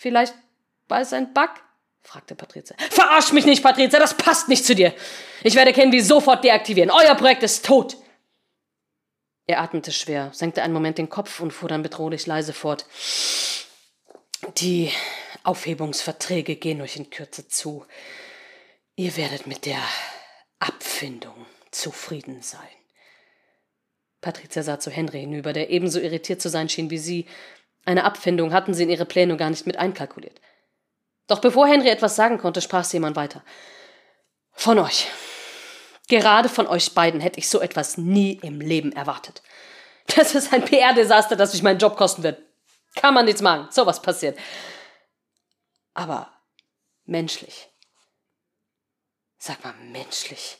S2: Vielleicht war es ein Bug? fragte Patrizia. Verarsch mich nicht, Patrizia, das passt nicht zu dir. Ich werde Kenvi sofort deaktivieren. Euer Projekt ist tot. Er atmete schwer, senkte einen Moment den Kopf und fuhr dann bedrohlich leise fort. Die Aufhebungsverträge gehen euch in Kürze zu. Ihr werdet mit der Abfindung zufrieden sein. Patrizia sah zu Henry hinüber, der ebenso irritiert zu sein schien wie sie, Eine Abfindung hatten sie in ihre Pläne gar nicht mit einkalkuliert. Doch bevor Henry etwas sagen konnte, sprach sie jemand weiter. Von euch. Gerade von euch beiden hätte ich so etwas nie im Leben erwartet. Das ist ein PR-Desaster, das mich meinen Job kosten wird. Kann man nichts machen. Sowas passiert. Aber menschlich. Sag mal, menschlich.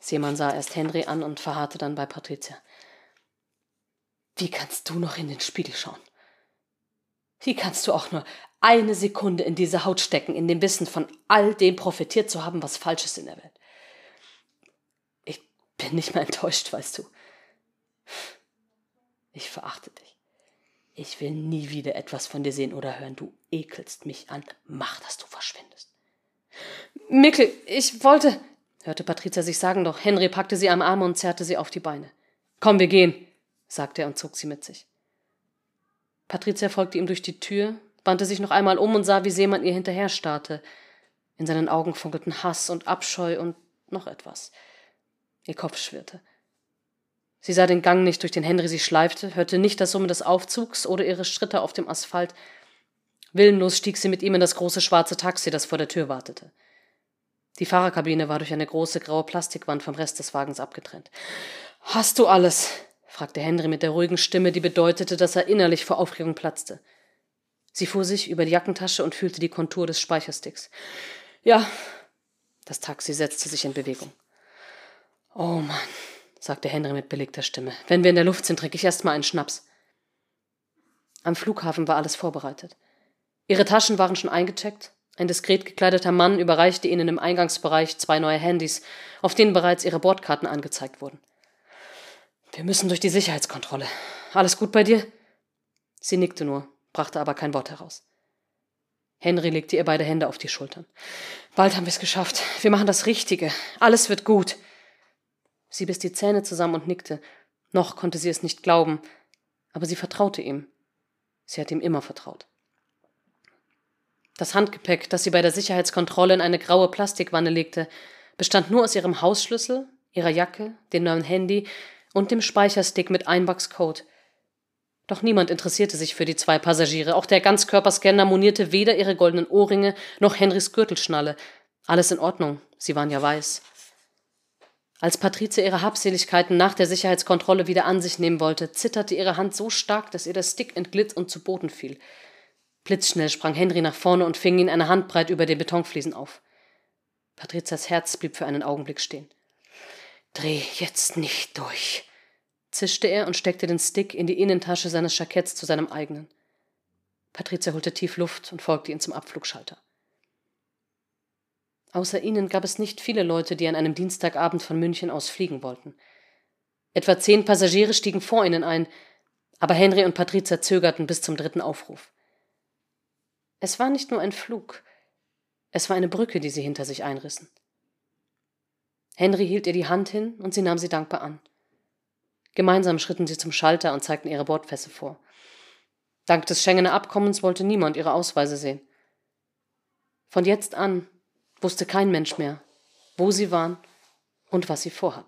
S2: Seemann sah erst Henry an und verharrte dann bei Patricia. Wie kannst du noch in den Spiegel schauen? Wie kannst du auch nur eine Sekunde in diese Haut stecken, in dem Wissen von all dem profitiert zu haben, was falsch ist in der Welt? Ich bin nicht mehr enttäuscht, weißt du. Ich verachte dich. Ich will nie wieder etwas von dir sehen oder hören. Du ekelst mich an. Mach, dass du verschwindest. Mickel, ich wollte, hörte Patricia sich sagen, doch Henry packte sie am Arm und zerrte sie auf die Beine. Komm, wir gehen, sagte er und zog sie mit sich. Patricia folgte ihm durch die Tür, wandte sich noch einmal um und sah, wie Seemann ihr hinterher starrte. In seinen Augen funkelten Hass und Abscheu und noch etwas. Ihr Kopf schwirrte. Sie sah den Gang nicht, durch den Henry sie schleifte, hörte nicht das Summen des Aufzugs oder ihre Schritte auf dem Asphalt. Willenlos stieg sie mit ihm in das große schwarze Taxi, das vor der Tür wartete. Die Fahrerkabine war durch eine große graue Plastikwand vom Rest des Wagens abgetrennt. Hast du alles? Fragte Henry mit der ruhigen Stimme, die bedeutete, dass er innerlich vor Aufregung platzte. Sie fuhr sich über die Jackentasche und fühlte die Kontur des Speichersticks. Ja. Das Taxi setzte sich in Bewegung. Oh Mann, sagte Henry mit belegter Stimme. Wenn wir in der Luft sind, trinke ich erst mal einen Schnaps. Am Flughafen war alles vorbereitet. Ihre Taschen waren schon eingecheckt. Ein diskret gekleideter Mann überreichte ihnen im Eingangsbereich zwei neue Handys, auf denen bereits ihre Bordkarten angezeigt wurden. Wir müssen durch die Sicherheitskontrolle. Alles gut bei dir? Sie nickte nur, brachte aber kein Wort heraus. Henry legte ihr beide Hände auf die Schultern. Bald haben wir es geschafft. Wir machen das Richtige. Alles wird gut. Sie biss die Zähne zusammen und nickte. Noch konnte sie es nicht glauben, aber sie vertraute ihm. Sie hat ihm immer vertraut. Das Handgepäck, das sie bei der Sicherheitskontrolle in eine graue Plastikwanne legte, bestand nur aus ihrem Hausschlüssel, ihrer Jacke, dem neuen Handy und dem Speicherstick mit Einwachscode. Doch niemand interessierte sich für die zwei Passagiere. Auch der Ganzkörperscanner monierte weder ihre goldenen Ohrringe noch Henrys Gürtelschnalle. Alles in Ordnung, sie waren ja weiß. Als Patrizia ihre Habseligkeiten nach der Sicherheitskontrolle wieder an sich nehmen wollte, zitterte ihre Hand so stark, dass ihr der Stick entglitt und zu Boden fiel. Blitzschnell sprang Henry nach vorne und fing ihn eine Handbreit über den Betonfliesen auf. Patrizias Herz blieb für einen Augenblick stehen. Dreh jetzt nicht durch, zischte er und steckte den Stick in die Innentasche seines Jacketts zu seinem eigenen. Patricia holte tief Luft und folgte ihm zum Abflugschalter. Außer ihnen gab es nicht viele Leute, die an einem Dienstagabend von München aus fliegen wollten. Etwa zehn Passagiere stiegen vor ihnen ein, aber Henry und Patricia zögerten bis zum dritten Aufruf. Es war nicht nur ein Flug, es war eine Brücke, die sie hinter sich einrissen. Henry hielt ihr die Hand hin und sie nahm sie dankbar an. Gemeinsam schritten sie zum Schalter und zeigten ihre Bordpässe vor. Dank des Schengener Abkommens wollte niemand ihre Ausweise sehen. Von jetzt an wusste kein Mensch mehr, wo sie waren und was sie vorhatten.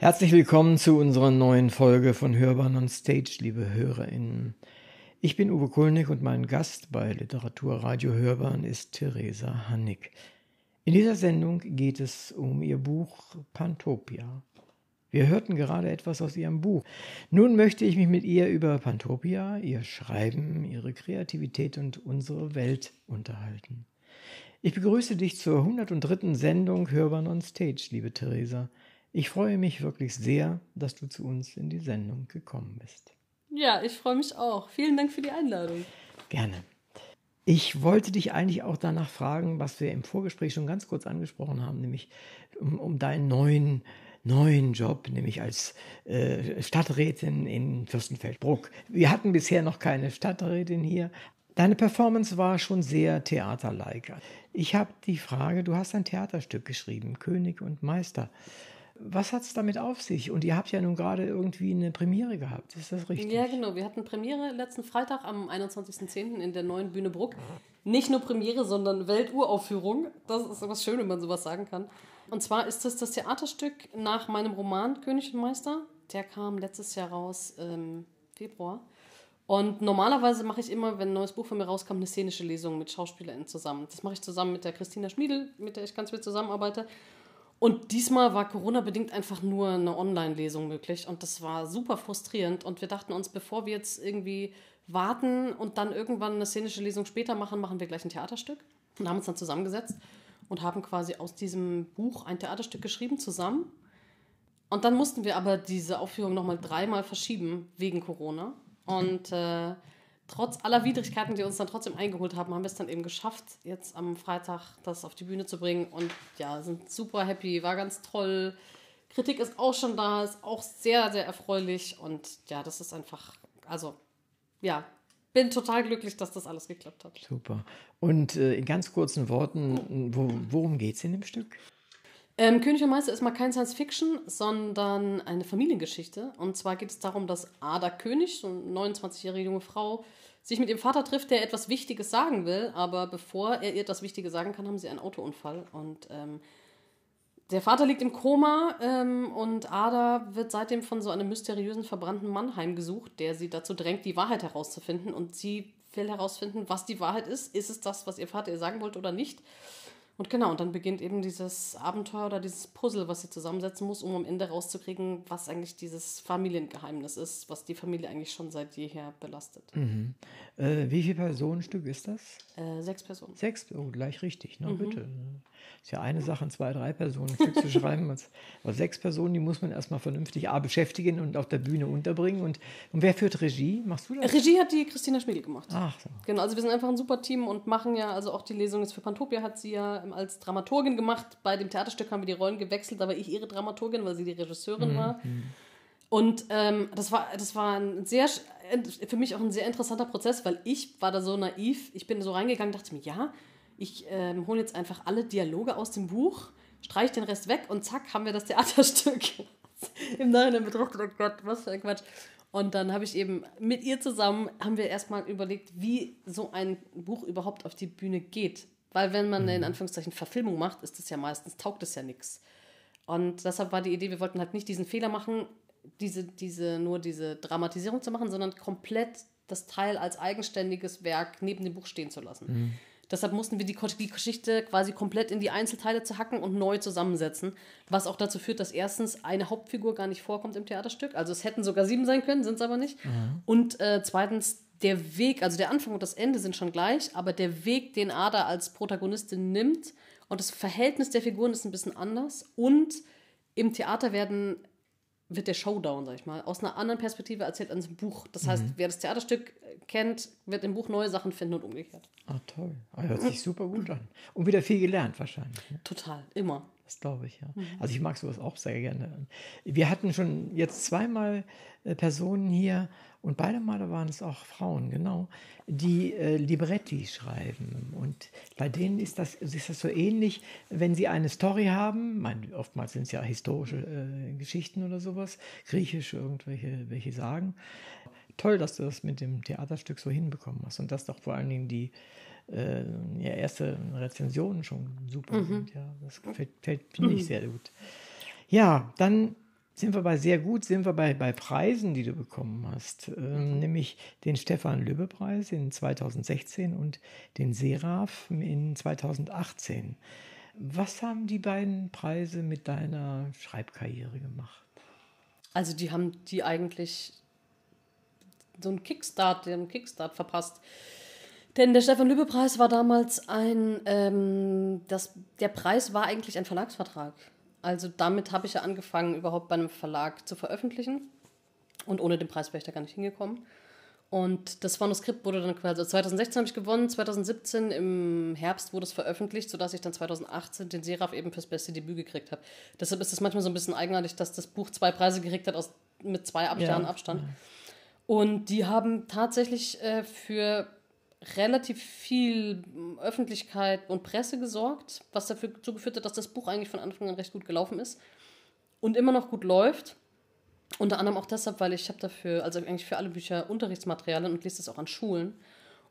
S1: Herzlich willkommen zu unserer neuen Folge von Hörbahn on Stage, liebe HörerInnen. Ich bin Uwe Kulnig und mein Gast bei Literaturradio Hörbahn ist Theresa Hannig. In dieser Sendung geht es um ihr Buch Pantopia. Wir hörten gerade etwas aus ihrem Buch. Nun möchte ich mich mit ihr über Pantopia, ihr Schreiben, ihre Kreativität und unsere Welt unterhalten. Ich begrüße dich zur 103. Sendung Hörbahn on Stage, liebe Theresa. Ich freue mich wirklich sehr, dass du zu uns in die Sendung gekommen bist.
S2: Ja, ich freue mich auch. Vielen Dank für die Einladung.
S1: Gerne. Ich wollte dich eigentlich auch danach fragen, was wir im Vorgespräch schon ganz kurz angesprochen haben, nämlich um, um deinen neuen, neuen Job, nämlich als äh, Stadträtin in Fürstenfeldbruck. Wir hatten bisher noch keine Stadträtin hier. Deine Performance war schon sehr theaterlike. Ich habe die Frage, du hast ein Theaterstück geschrieben, König und Meister. Was hat es damit auf sich? Und ihr habt ja nun gerade irgendwie eine Premiere gehabt, ist das richtig?
S2: Ja, genau. Wir hatten Premiere letzten Freitag am 21.10. in der neuen Bühne Bruck. Nicht nur Premiere, sondern Welturaufführung. Das ist was schön, wenn man sowas sagen kann. Und zwar ist das das Theaterstück nach meinem Roman König und Meister. Der kam letztes Jahr raus im Februar. Und normalerweise mache ich immer, wenn ein neues Buch von mir rauskommt, eine szenische Lesung mit SchauspielerInnen zusammen. Das mache ich zusammen mit der Christina Schmiedel, mit der ich ganz viel zusammenarbeite. Und diesmal war Corona-bedingt einfach nur eine Online-Lesung möglich. Und das war super frustrierend. Und wir dachten uns, bevor wir jetzt irgendwie warten und dann irgendwann eine szenische Lesung später machen, machen wir gleich ein Theaterstück. Und haben uns dann zusammengesetzt und haben quasi aus diesem Buch ein Theaterstück geschrieben zusammen. Und dann mussten wir aber diese Aufführung nochmal dreimal verschieben wegen Corona. Und äh, trotz aller Widrigkeiten, die uns dann trotzdem eingeholt haben, haben wir es dann eben geschafft, jetzt am Freitag das auf die Bühne zu bringen. Und ja, sind super happy, war ganz toll. Kritik ist auch schon da, ist auch sehr, sehr erfreulich. Und ja, das ist einfach, also ja, bin total glücklich, dass das alles geklappt hat.
S1: Super. Und äh, in ganz kurzen Worten, wo, worum geht es in dem Stück?
S2: Ähm, König und Meister ist mal kein Science Fiction, sondern eine Familiengeschichte. Und zwar geht es darum, dass Ada König, so eine 29-jährige junge Frau, sich mit ihrem Vater trifft, der etwas Wichtiges sagen will. Aber bevor er ihr das Wichtige sagen kann, haben sie einen Autounfall. Und ähm, der Vater liegt im Koma ähm, und Ada wird seitdem von so einem mysteriösen verbrannten Mann heimgesucht, der sie dazu drängt, die Wahrheit herauszufinden. Und sie will herausfinden, was die Wahrheit ist. Ist es das, was ihr Vater ihr sagen wollte oder nicht? Und genau, und dann beginnt eben dieses Abenteuer oder dieses Puzzle, was sie zusammensetzen muss, um am Ende rauszukriegen, was eigentlich dieses Familiengeheimnis ist, was die Familie eigentlich schon seit jeher belastet.
S1: Mhm. Äh, wie viel Personenstück ist das?
S2: Äh, sechs Personen.
S1: Sechs, oh, gleich richtig, ne? Mhm. Bitte. Ist ja eine Sache, zwei, drei Personen Stück zu schreiben. <laughs> Aber sechs Personen, die muss man erstmal vernünftig A, beschäftigen und auf der Bühne unterbringen. Und, und wer führt Regie? Machst du das?
S2: Regie hat die Christina Schmiedel gemacht.
S1: Ach so.
S2: Genau, also wir sind einfach ein super Team und machen ja, also auch die Lesung ist für Pantopia, hat sie ja als Dramaturgin gemacht. Bei dem Theaterstück haben wir die Rollen gewechselt, da war ich ihre Dramaturgin, weil sie die Regisseurin mhm. war. Und ähm, das war, das war ein sehr, für mich auch ein sehr interessanter Prozess, weil ich war da so naiv. Ich bin so reingegangen, dachte mir, ja, ich ähm, hole jetzt einfach alle Dialoge aus dem Buch, streiche den Rest weg und zack, haben wir das Theaterstück. <laughs> Im Nachhinein betrachtet, oh Gott, was für ein Quatsch. Und dann habe ich eben mit ihr zusammen, haben wir erstmal überlegt, wie so ein Buch überhaupt auf die Bühne geht. Weil wenn man eine, in mhm. Anführungszeichen Verfilmung macht, ist das ja meistens, taugt es ja nichts. Und deshalb war die Idee, wir wollten halt nicht diesen Fehler machen, diese, diese, nur diese Dramatisierung zu machen, sondern komplett das Teil als eigenständiges Werk neben dem Buch stehen zu lassen. Mhm. Deshalb mussten wir die, Geschichte quasi komplett in die Einzelteile zerhacken und neu zusammensetzen. Was auch dazu führt, dass erstens eine Hauptfigur gar nicht vorkommt im Theaterstück. Also es hätten sogar sieben sein können, sind es aber nicht. Mhm. Und äh, zweitens, der Weg, also der Anfang und das Ende sind schon gleich, aber der Weg, den Ada als Protagonistin nimmt und das Verhältnis der Figuren ist ein bisschen anders. Und im Theater werden wird der Showdown, sag ich mal, aus einer anderen Perspektive erzählt als im Buch. Das heißt, mhm. wer das Theaterstück kennt, wird im Buch neue Sachen finden und umgekehrt.
S1: Ah, toll. Ah, hört sich super gut an. Und wieder viel gelernt wahrscheinlich. Ne?
S2: Total, immer.
S1: Das glaube ich, ja. Mhm. Also ich mag sowas auch sehr gerne. Wir hatten schon jetzt zweimal äh, Personen hier und beide Male waren es auch Frauen, genau, die äh, Libretti schreiben. Und bei denen ist das, ist das so ähnlich, wenn sie eine Story haben, mein, oftmals sind es ja historische äh, Geschichten oder sowas, griechisch irgendwelche welche sagen. Toll, dass du das mit dem Theaterstück so hinbekommen hast und dass doch vor allen Dingen die äh, ja, erste Rezensionen schon super mhm. sind. Ja, das gefällt, finde ich, mhm. sehr gut. Ja, dann sind wir bei sehr gut, sind wir bei, bei Preisen, die du bekommen hast, ähm, nämlich den Stefan Lübbe Preis in 2016 und den Seraph in 2018. Was haben die beiden Preise mit deiner Schreibkarriere gemacht?
S2: Also die haben die eigentlich so einen Kickstart, den Kickstart verpasst. Denn der Stefan Lübbe Preis war damals ein, ähm, das, der Preis war eigentlich ein Verlagsvertrag. Also damit habe ich ja angefangen, überhaupt bei einem Verlag zu veröffentlichen. Und ohne den Preis wäre ich da gar nicht hingekommen. Und das Manuskript wurde dann quasi, also 2016 habe ich gewonnen, 2017 im Herbst wurde es veröffentlicht, sodass ich dann 2018 den Seraph eben fürs beste Debüt gekriegt habe. Deshalb ist es manchmal so ein bisschen eigenartig, dass das Buch zwei Preise gekriegt hat aus, mit zwei Ab Jahren Abstand. Ja. Und die haben tatsächlich äh, für relativ viel Öffentlichkeit und Presse gesorgt, was dafür zugeführt hat, dass das Buch eigentlich von Anfang an recht gut gelaufen ist und immer noch gut läuft. Unter anderem auch deshalb, weil ich habe dafür, also eigentlich für alle Bücher Unterrichtsmaterialien und lese das auch an Schulen.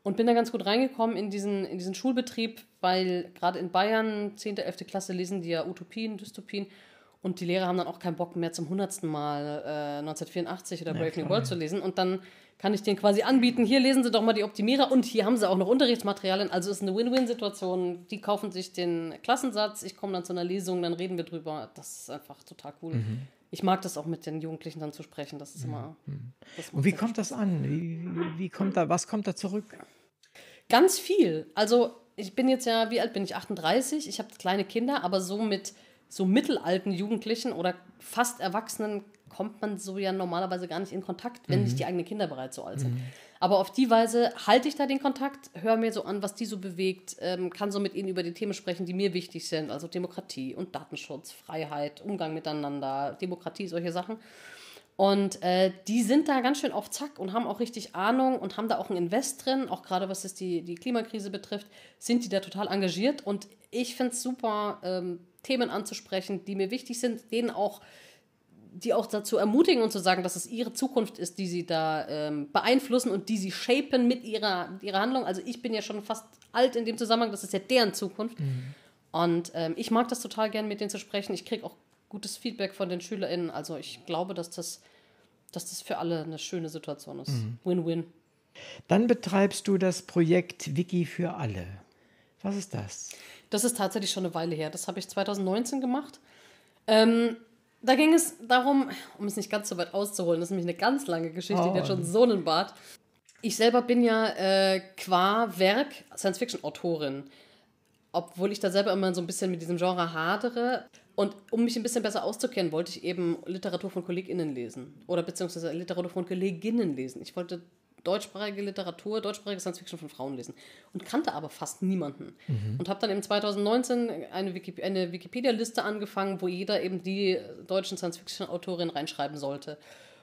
S2: Und bin da ganz gut reingekommen in diesen, in diesen Schulbetrieb, weil gerade in Bayern, 10., 11. Klasse, lesen die ja Utopien, Dystopien. Und die Lehrer haben dann auch keinen Bock mehr zum hundertsten Mal äh, 1984 oder Brave New World zu lesen. Und dann kann ich denen quasi anbieten, hier lesen sie doch mal die Optimierer und hier haben sie auch noch Unterrichtsmaterialien. Also ist eine Win-Win-Situation. Die kaufen sich den Klassensatz, ich komme dann zu einer Lesung, dann reden wir drüber. Das ist einfach total cool. Mhm ich mag das auch mit den Jugendlichen dann zu sprechen. Das ist immer.
S1: Mhm. Das Und wie kommt das an? Wie, wie, kommt da, was kommt da zurück?
S2: Ganz viel. Also ich bin jetzt ja, wie alt bin ich? 38. Ich habe kleine Kinder, aber so mit so mittelalten Jugendlichen oder fast Erwachsenen kommt man so ja normalerweise gar nicht in Kontakt, wenn mhm. nicht die eigenen Kinder bereits so alt sind. Mhm. Aber auf die Weise halte ich da den Kontakt, höre mir so an, was die so bewegt, ähm, kann so mit ihnen über die Themen sprechen, die mir wichtig sind, also Demokratie und Datenschutz, Freiheit, Umgang miteinander, Demokratie, solche Sachen. Und äh, die sind da ganz schön auf Zack und haben auch richtig Ahnung und haben da auch ein Invest drin, auch gerade was es die, die Klimakrise betrifft, sind die da total engagiert. Und ich finde es super, ähm, Themen anzusprechen, die mir wichtig sind, denen auch die auch dazu ermutigen und zu sagen, dass es ihre Zukunft ist, die sie da ähm, beeinflussen und die sie shapen mit ihrer, mit ihrer Handlung. Also ich bin ja schon fast alt in dem Zusammenhang, das ist ja deren Zukunft. Mhm. Und ähm, ich mag das total gern, mit denen zu sprechen. Ich kriege auch gutes Feedback von den SchülerInnen. Also ich glaube, dass das, dass das für alle eine schöne Situation ist. Mhm. Win-win.
S1: Dann betreibst du das Projekt Wiki für alle. Was ist das?
S2: Das ist tatsächlich schon eine Weile her. Das habe ich 2019 gemacht. Ähm, da ging es darum, um es nicht ganz so weit auszuholen, das ist nämlich eine ganz lange Geschichte, oh. die hat schon so einen Bart. Ich selber bin ja äh, qua Werk Science-Fiction-Autorin. Obwohl ich da selber immer so ein bisschen mit diesem Genre hadere. Und um mich ein bisschen besser auszukennen, wollte ich eben Literatur von KollegInnen lesen. Oder beziehungsweise Literatur von Kolleginnen lesen. Ich wollte deutschsprachige Literatur, deutschsprachige Science Fiction von Frauen lesen und kannte aber fast niemanden. Mhm. Und habe dann im 2019 eine, Wiki eine Wikipedia-Liste angefangen, wo jeder eben die deutschen Science Fiction-Autorinnen reinschreiben sollte.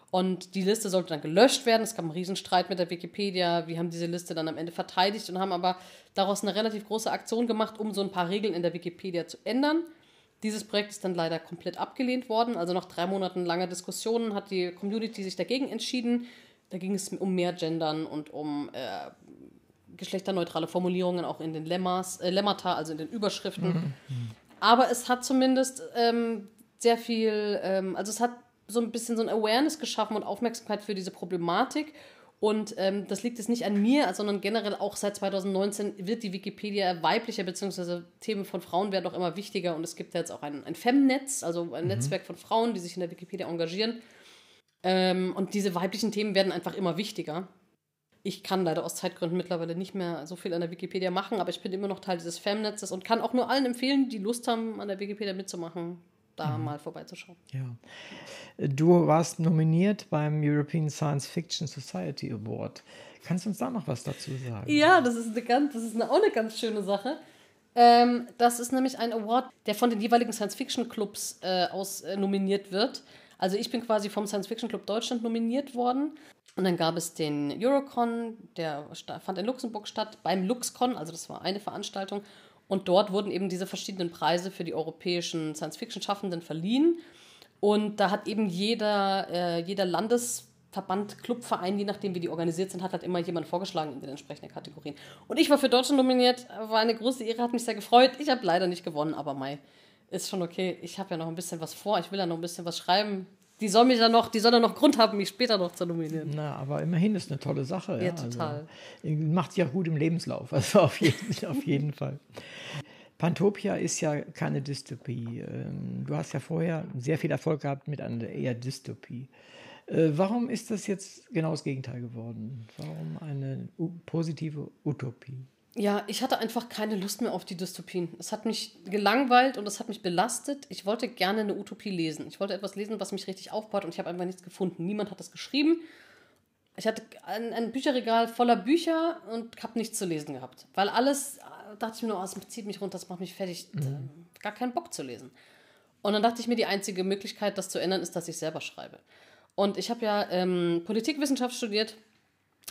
S2: Und die Liste sollte dann gelöscht werden. Es gab einen Riesenstreit mit der Wikipedia. Wir haben diese Liste dann am Ende verteidigt und haben aber daraus eine relativ große Aktion gemacht, um so ein paar Regeln in der Wikipedia zu ändern. Dieses Projekt ist dann leider komplett abgelehnt worden. Also nach drei Monaten langer Diskussionen hat die Community sich dagegen entschieden. Da ging es um mehr Gendern und um äh, geschlechterneutrale Formulierungen auch in den Lemmas, äh, Lemmata, also in den Überschriften. Mhm. Aber es hat zumindest ähm, sehr viel, ähm, also es hat so ein bisschen so ein Awareness geschaffen und Aufmerksamkeit für diese Problematik. Und ähm, das liegt jetzt nicht an mir, sondern generell auch seit 2019 wird die Wikipedia weiblicher, beziehungsweise Themen von Frauen werden auch immer wichtiger. Und es gibt jetzt auch ein, ein Femnetz, also ein mhm. Netzwerk von Frauen, die sich in der Wikipedia engagieren. Ähm, und diese weiblichen Themen werden einfach immer wichtiger. Ich kann leider aus Zeitgründen mittlerweile nicht mehr so viel an der Wikipedia machen, aber ich bin immer noch Teil dieses Femnetzes und kann auch nur allen empfehlen, die Lust haben, an der Wikipedia mitzumachen, da mhm. mal vorbeizuschauen.
S1: Ja. Du warst nominiert beim European Science Fiction Society Award. Kannst du uns da noch was dazu sagen?
S2: Ja, das ist, eine ganz, das ist eine, auch eine ganz schöne Sache. Ähm, das ist nämlich ein Award, der von den jeweiligen Science-Fiction-Clubs äh, aus äh, nominiert wird. Also ich bin quasi vom Science Fiction Club Deutschland nominiert worden. Und dann gab es den Eurocon, der fand in Luxemburg statt, beim LuxCon, also das war eine Veranstaltung. Und dort wurden eben diese verschiedenen Preise für die europäischen Science-Fiction-Schaffenden verliehen. Und da hat eben jeder, äh, jeder Landesverband, Clubverein, je nachdem wie die organisiert sind, hat halt immer jemand vorgeschlagen in den entsprechenden Kategorien. Und ich war für Deutschland nominiert, war eine große Ehre, hat mich sehr gefreut. Ich habe leider nicht gewonnen, aber Mai ist schon okay. Ich habe ja noch ein bisschen was vor. Ich will ja noch ein bisschen was schreiben. Die soll mich dann noch, die soll dann noch Grund haben, mich später noch zu nominieren.
S1: Na, aber immerhin ist eine tolle Sache. Ja,
S2: ja total.
S1: Also, macht sich auch gut im Lebenslauf. Also auf jeden, <laughs> auf jeden Fall. Pantopia ist ja keine Dystopie. Ähm, du hast ja vorher sehr viel Erfolg gehabt mit einer eher Dystopie. Äh, warum ist das jetzt genau das Gegenteil geworden? Warum eine positive Utopie?
S2: Ja, ich hatte einfach keine Lust mehr auf die Dystopien. Es hat mich gelangweilt und es hat mich belastet. Ich wollte gerne eine Utopie lesen. Ich wollte etwas lesen, was mich richtig aufbaut und ich habe einfach nichts gefunden. Niemand hat das geschrieben. Ich hatte ein, ein Bücherregal voller Bücher und habe nichts zu lesen gehabt. Weil alles, dachte ich mir nur, oh, das zieht mich runter, das macht mich fertig. Mhm. Gar keinen Bock zu lesen. Und dann dachte ich mir, die einzige Möglichkeit, das zu ändern, ist, dass ich selber schreibe. Und ich habe ja ähm, Politikwissenschaft studiert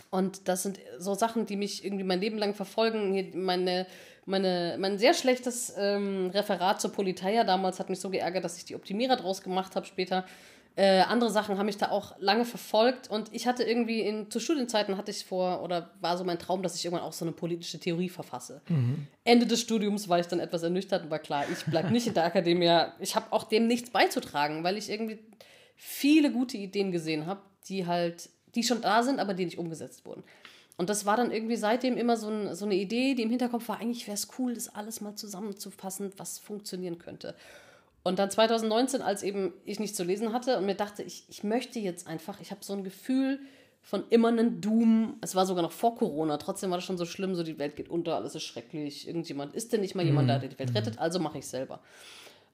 S2: und das sind so Sachen, die mich irgendwie mein Leben lang verfolgen. Hier meine, meine, mein sehr schlechtes ähm, Referat zur Politeia damals hat mich so geärgert, dass ich die Optimierer draus gemacht habe später. Äh, andere Sachen haben mich da auch lange verfolgt und ich hatte irgendwie in, zu Studienzeiten hatte ich vor oder war so mein Traum, dass ich irgendwann auch so eine politische Theorie verfasse. Mhm. Ende des Studiums war ich dann etwas ernüchtert und war klar, ich bleibe nicht in der Akademie. Ich habe auch dem nichts beizutragen, weil ich irgendwie viele gute Ideen gesehen habe, die halt die schon da sind, aber die nicht umgesetzt wurden. Und das war dann irgendwie seitdem immer so, ein, so eine Idee, die im Hinterkopf war, eigentlich wäre es cool, das alles mal zusammenzufassen, was funktionieren könnte. Und dann 2019, als eben ich nichts zu lesen hatte und mir dachte, ich, ich möchte jetzt einfach, ich habe so ein Gefühl von immer einem Doom. Es war sogar noch vor Corona, trotzdem war das schon so schlimm, so die Welt geht unter, alles ist schrecklich, irgendjemand ist denn nicht mal jemand da, der die Welt mhm. rettet, also mache ich selber.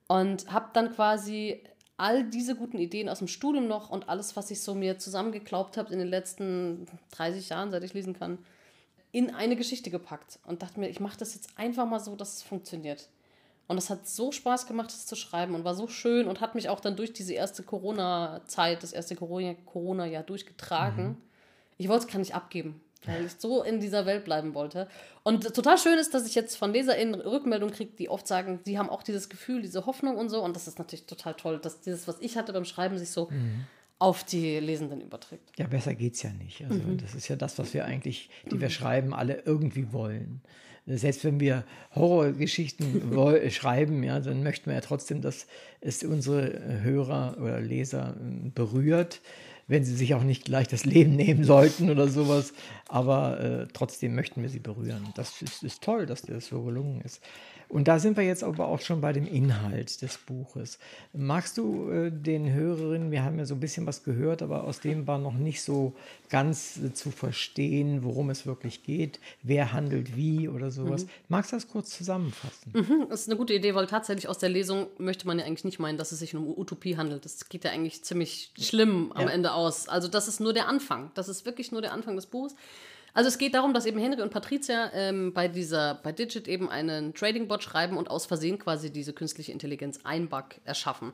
S2: Und habe dann quasi all diese guten Ideen aus dem Studium noch und alles, was ich so mir zusammengeklaubt habe in den letzten 30 Jahren, seit ich lesen kann, in eine Geschichte gepackt und dachte mir, ich mache das jetzt einfach mal so, dass es funktioniert. Und es hat so Spaß gemacht, das zu schreiben und war so schön und hat mich auch dann durch diese erste Corona-Zeit, das erste Corona-Jahr durchgetragen. Mhm. Ich wollte es gar nicht abgeben weil ich so in dieser Welt bleiben wollte. Und total schön ist, dass ich jetzt von LeserInnen Rückmeldungen kriege, die oft sagen, sie haben auch dieses Gefühl, diese Hoffnung und so. Und das ist natürlich total toll, dass dieses, was ich hatte beim Schreiben, sich so mhm. auf die Lesenden überträgt.
S1: Ja, besser geht's ja nicht. Also mhm. das ist ja das, was wir eigentlich, die wir schreiben, alle irgendwie wollen. Selbst wenn wir Horrorgeschichten <laughs> schreiben, ja, dann möchten wir ja trotzdem, dass es unsere Hörer oder Leser äh, berührt wenn sie sich auch nicht gleich das Leben nehmen sollten oder sowas. Aber äh, trotzdem möchten wir sie berühren. Das ist, ist toll, dass dir das so gelungen ist. Und da sind wir jetzt aber auch schon bei dem Inhalt des Buches. Magst du äh, den Hörerinnen, wir haben ja so ein bisschen was gehört, aber aus dem war noch nicht so ganz äh, zu verstehen, worum es wirklich geht, wer handelt wie oder sowas. Mhm. Magst du das kurz zusammenfassen?
S2: Mhm, das ist eine gute Idee, weil tatsächlich aus der Lesung möchte man ja eigentlich nicht meinen, dass es sich um Utopie handelt. Das geht ja eigentlich ziemlich schlimm am ja. Ende aus. Also das ist nur der Anfang. Das ist wirklich nur der Anfang des Buches. Also es geht darum, dass eben Henry und Patricia ähm, bei dieser, bei Digit eben einen Trading-Bot schreiben und aus Versehen quasi diese künstliche Intelligenz Einbug erschaffen.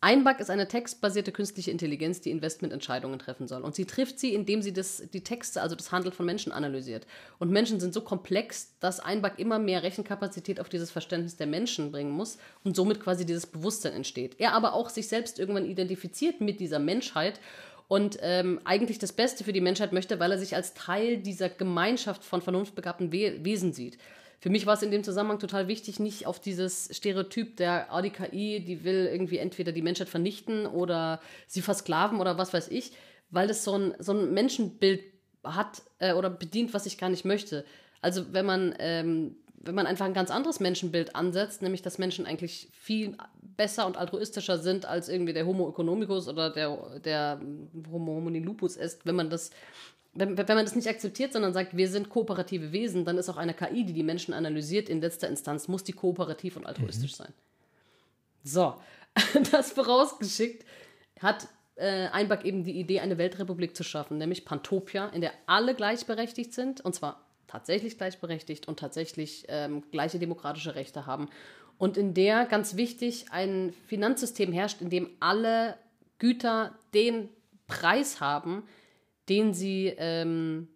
S2: Einbug ist eine textbasierte künstliche Intelligenz, die Investmententscheidungen treffen soll. Und sie trifft sie, indem sie das, die Texte, also das Handeln von Menschen analysiert. Und Menschen sind so komplex, dass Einbug immer mehr Rechenkapazität auf dieses Verständnis der Menschen bringen muss und somit quasi dieses Bewusstsein entsteht. Er aber auch sich selbst irgendwann identifiziert mit dieser Menschheit und ähm, eigentlich das Beste für die Menschheit möchte, weil er sich als Teil dieser Gemeinschaft von vernunftbegabten We Wesen sieht. Für mich war es in dem Zusammenhang total wichtig, nicht auf dieses Stereotyp der oh, die KI, die will irgendwie entweder die Menschheit vernichten oder sie versklaven oder was weiß ich, weil das so ein, so ein Menschenbild hat äh, oder bedient, was ich gar nicht möchte. Also wenn man ähm, wenn man einfach ein ganz anderes Menschenbild ansetzt, nämlich dass Menschen eigentlich viel besser und altruistischer sind als irgendwie der Homo economicus oder der, der Homo homini lupus ist, wenn man das wenn, wenn man das nicht akzeptiert, sondern sagt, wir sind kooperative Wesen, dann ist auch eine KI, die die Menschen analysiert, in letzter Instanz muss die kooperativ und altruistisch mhm. sein. So, <laughs> das vorausgeschickt hat äh, Einbach eben die Idee, eine Weltrepublik zu schaffen, nämlich Pantopia, in der alle gleichberechtigt sind, und zwar tatsächlich gleichberechtigt und tatsächlich ähm, gleiche demokratische Rechte haben. Und in der, ganz wichtig, ein Finanzsystem herrscht, in dem alle Güter den Preis haben, den sie, ähm,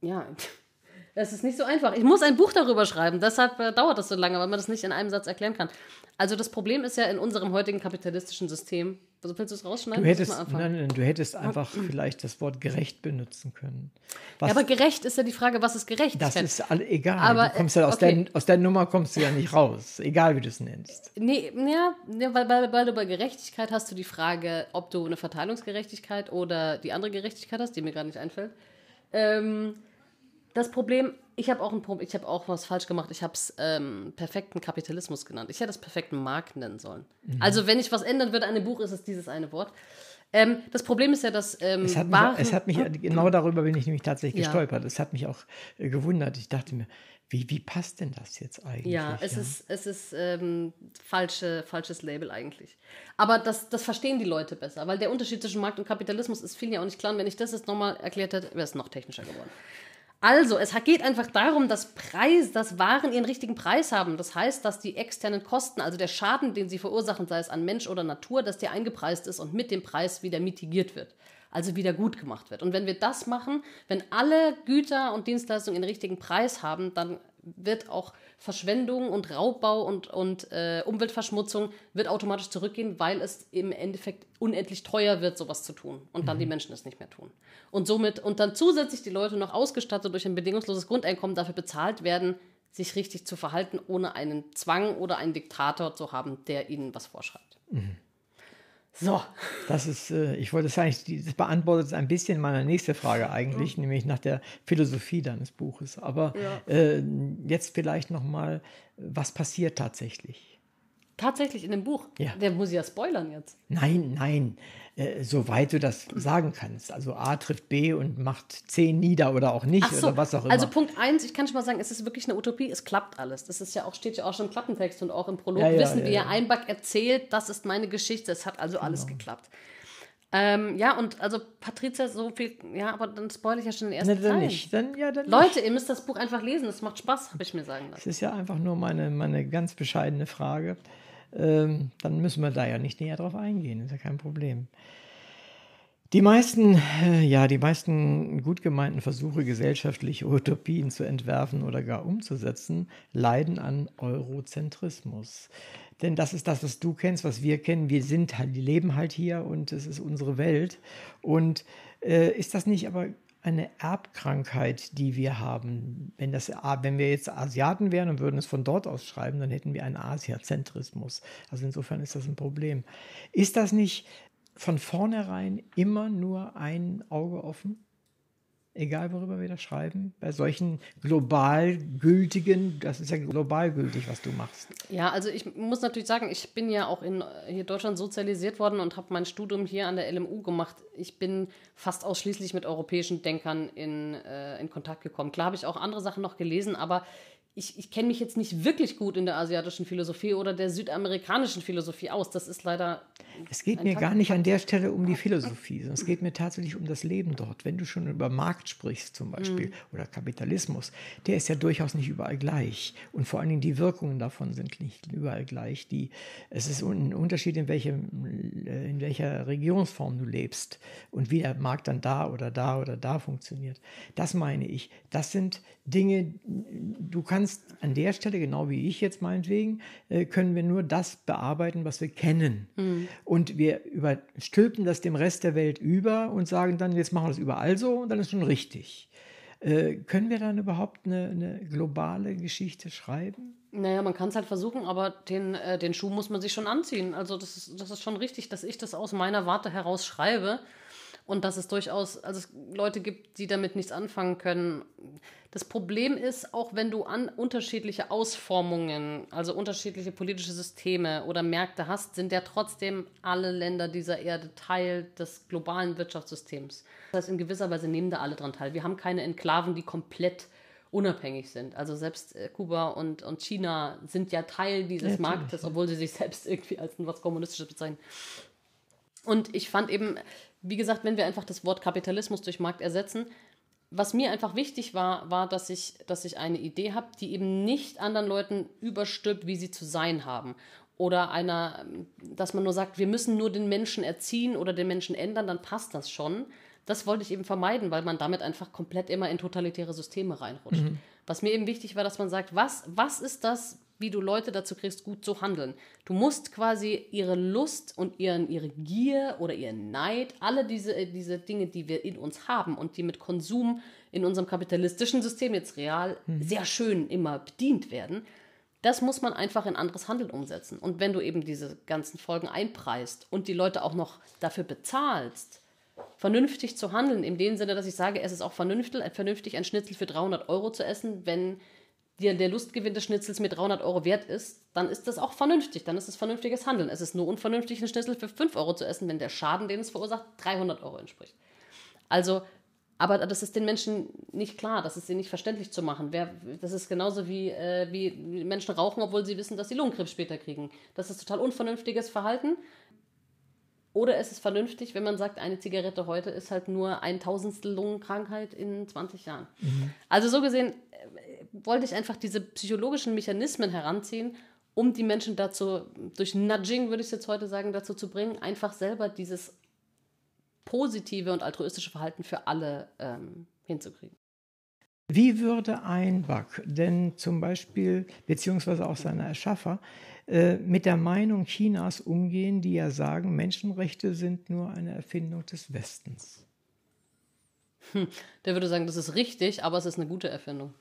S2: ja, <laughs> das ist nicht so einfach. Ich muss ein Buch darüber schreiben, deshalb äh, dauert das so lange, weil man das nicht in einem Satz erklären kann. Also das Problem ist ja in unserem heutigen kapitalistischen System, also willst du es rausschneiden?
S1: Du hättest, nein, nein, du hättest einfach oh. vielleicht das Wort gerecht benutzen können.
S2: Was, ja, aber gerecht ist ja die Frage, was ist gerecht?
S1: Das ist all, egal. Aber, du kommst ja aus, okay. der, aus der Nummer kommst du ja nicht raus, egal wie du es nennst.
S2: Nee, ja, weil, weil, weil du bei Gerechtigkeit hast du die Frage, ob du eine Verteilungsgerechtigkeit oder die andere Gerechtigkeit hast, die mir gerade nicht einfällt. Ähm, das Problem, ich habe auch ein Problem, ich habe auch was falsch gemacht. Ich habe es ähm, perfekten Kapitalismus genannt. Ich hätte es perfekten Markt nennen sollen. Mhm. Also wenn ich was ändern würde an dem Buch, ist es dieses eine Wort. Ähm, das Problem ist ja, dass ähm,
S1: Es hat mich,
S2: Waren,
S1: es hat mich genau darüber bin ich nämlich tatsächlich
S2: Ja.
S1: gestolpert. Es hat mich auch äh, gewundert. Ich dachte mir, wie, wie passt denn das jetzt eigentlich?
S2: Ja, es ist, es ist ähm, falsche, falsches Label eigentlich. Aber das, das verstehen die Leute besser, weil der Unterschied zwischen Markt und Kapitalismus ist vielen ja auch nicht klar. Und wenn ich das jetzt nochmal erklärt hätte, wäre es noch technischer geworden. Also, es geht einfach darum, dass Preis, dass Waren ihren richtigen Preis haben. Das heißt, dass die externen Kosten, also der Schaden, den sie verursachen, sei es an Mensch oder Natur, dass der eingepreist ist und mit dem Preis wieder mitigiert wird. Also wieder gut gemacht wird. Und wenn wir das machen, wenn alle Güter und Dienstleistungen den richtigen Preis haben, dann wird auch Verschwendung und Raubbau und, und äh, Umweltverschmutzung wird automatisch zurückgehen, weil es im Endeffekt unendlich teuer wird, sowas zu tun. Und dann die Menschen es nicht mehr tun. Und somit, und dann zusätzlich die Leute noch ausgestattet durch ein bedingungsloses Grundeinkommen dafür bezahlt werden, sich richtig zu verhalten, ohne einen Zwang oder einen Diktator zu haben, der ihnen was vorschreibt. So.
S1: Das ist, äh, ich wollte es eigentlich, das beantwortet ein bisschen meine nächste Frage eigentlich, nämlich nach der Philosophie deines Buches. Aber äh, jetzt vielleicht noch mal, was passiert tatsächlich?
S2: Tatsächlich in dem Buch.
S1: Ja.
S2: Der muss ja spoilern jetzt.
S1: Nein, nein, äh, soweit du das sagen kannst. Also A trifft B und macht C nieder oder auch nicht
S2: so,
S1: oder was auch immer.
S2: also Punkt eins, ich kann schon mal sagen, es ist wirklich eine Utopie, es klappt alles. Das ist ja auch, steht ja auch schon im Klappentext und auch im Prolog.
S1: Ja, ja,
S2: Wissen wir,
S1: ja.
S2: Einback erzählt, das ist meine Geschichte, es hat also alles
S1: Genau.
S2: geklappt. Ähm, ja, und also Patricia, so viel, ja, aber dann spoil ich ja schon den ersten
S1: Ne, dann
S2: Teil.
S1: nicht. Dann, ja, dann nicht.
S2: Leute, ihr müsst das Buch einfach lesen, es macht Spaß, habe ich mir sagen lassen.
S1: Das ist ja einfach nur meine, meine ganz bescheidene Frage. Ähm, dann müssen wir da ja nicht näher drauf eingehen, ist ja kein Problem. Die meisten, äh, ja, die meisten gut gemeinten Versuche, gesellschaftliche Utopien zu entwerfen oder gar umzusetzen, leiden an Eurozentrismus. Denn das ist das, was du kennst, was wir kennen. Wir sind halt, die leben halt hier und es ist unsere Welt. Und äh, ist das nicht aber eine Erbkrankheit, die wir haben. Wenn, das, wenn wir jetzt Asiaten wären und würden es von dort aus schreiben, dann hätten wir einen Asiazentrismus. Also insofern ist das ein Problem. Ist das nicht von vornherein immer nur ein Auge offen? Egal, worüber wir da schreiben, bei solchen global gültigen, das ist ja global gültig, was du machst.
S2: Ja, also ich muss natürlich sagen, ich bin ja auch in hier Deutschland sozialisiert worden und habe mein Studium hier an der LMU gemacht. Ich bin fast ausschließlich mit europäischen Denkern in, äh, in Kontakt gekommen. Klar habe ich auch andere Sachen noch gelesen, aber ich, ich kenne mich jetzt nicht wirklich gut in der asiatischen Philosophie oder der südamerikanischen Philosophie aus. Das ist leider.
S1: Es geht mir
S2: Fakt-
S1: gar nicht an der Stelle um die Philosophie, sondern es geht mir tatsächlich um das Leben dort. Wenn du schon über Markt sprichst zum Beispiel oder Kapitalismus, der ist ja durchaus nicht überall gleich. Und vor allen Dingen die Wirkungen davon sind nicht überall gleich. Die, es ist ein Unterschied, in, welchem, äh, in welcher Regierungsform du lebst und wie der Markt dann da oder da oder da funktioniert. Das meine ich. Das sind Dinge, du kannst an der Stelle, genau wie ich jetzt meinetwegen, äh, können wir nur das bearbeiten, was wir kennen. Und wir überstülpen das dem Rest der Welt über und sagen dann, jetzt machen wir das überall so und dann ist schon richtig. Äh, können wir dann überhaupt eine, eine globale Geschichte schreiben?
S2: Naja, man kann es halt versuchen, aber den, äh, den Schuh muss man sich schon anziehen. Also das ist, das ist schon richtig, dass ich das aus meiner Warte heraus schreibe und dass es durchaus also es Leute gibt, die damit nichts anfangen können. Das Problem ist, auch wenn du an unterschiedliche Ausformungen, also unterschiedliche politische Systeme oder Märkte hast, sind ja trotzdem alle Länder dieser Erde Teil des globalen Wirtschaftssystems. Das heißt, in gewisser Weise nehmen da alle dran teil. Wir haben keine Enklaven, die komplett unabhängig sind. Also selbst äh, Kuba und, und China sind ja Teil dieses
S1: Natürlich,
S2: Marktes, obwohl sie sich selbst irgendwie als was Kommunistisches bezeichnen. Und ich fand eben, wie gesagt, wenn wir einfach das Wort Kapitalismus durch Markt ersetzen, was mir einfach wichtig war, war, dass ich, dass ich eine Idee habe, die eben nicht anderen Leuten überstülpt, wie sie zu sein haben. Oder einer, dass man nur sagt, wir müssen nur den Menschen erziehen oder den Menschen ändern, dann passt das schon. Das wollte ich eben vermeiden, weil man damit einfach komplett immer in totalitäre Systeme reinrutscht. Was mir eben wichtig war, dass man sagt, was, was ist das, wie du Leute dazu kriegst, gut zu handeln. Du musst quasi ihre Lust und ihren, ihre Gier oder ihren Neid, alle diese, äh, diese Dinge, die wir in uns haben und die mit Konsum in unserem kapitalistischen System jetzt real sehr schön immer bedient werden, das muss man einfach in anderes Handeln umsetzen. Und wenn du eben diese ganzen Folgen einpreist und die Leute auch noch dafür bezahlst, vernünftig zu handeln, in dem Sinne, dass ich sage, es ist auch vernünftig, vernünftig ein Schnitzel für 300 Euro zu essen, wenn der, der Lustgewinn des Schnitzels mir 300 Euro wert ist, dann ist das auch vernünftig. Dann ist es vernünftiges Handeln. Es ist nur unvernünftig, einen Schnitzel für 5 Euro zu essen, wenn der Schaden, den es verursacht, 300 Euro entspricht. Also, aber das ist den Menschen nicht klar, das ist ihnen nicht verständlich zu machen. Wer, das ist genauso wie, äh, wie Menschen rauchen, obwohl sie wissen, dass sie Lungenkrebs später kriegen. Das ist total unvernünftiges Verhalten. Oder es ist vernünftig, wenn man sagt, eine Zigarette heute ist halt nur ein Tausendstel Lungenkrankheit in 20 Jahren. Mhm. Also so gesehen wollte ich einfach diese psychologischen Mechanismen heranziehen, um die Menschen dazu, durch Nudging würde ich es jetzt heute sagen, dazu zu bringen, einfach selber dieses positive und altruistische Verhalten für alle ähm, hinzukriegen.
S1: Wie würde ein Bug denn zum Beispiel, beziehungsweise auch seine Erschaffer, äh, mit der Meinung Chinas umgehen, die ja sagen, Menschenrechte sind nur eine Erfindung des Westens?
S2: Hm, der würde sagen, das ist richtig, aber es ist eine gute Erfindung.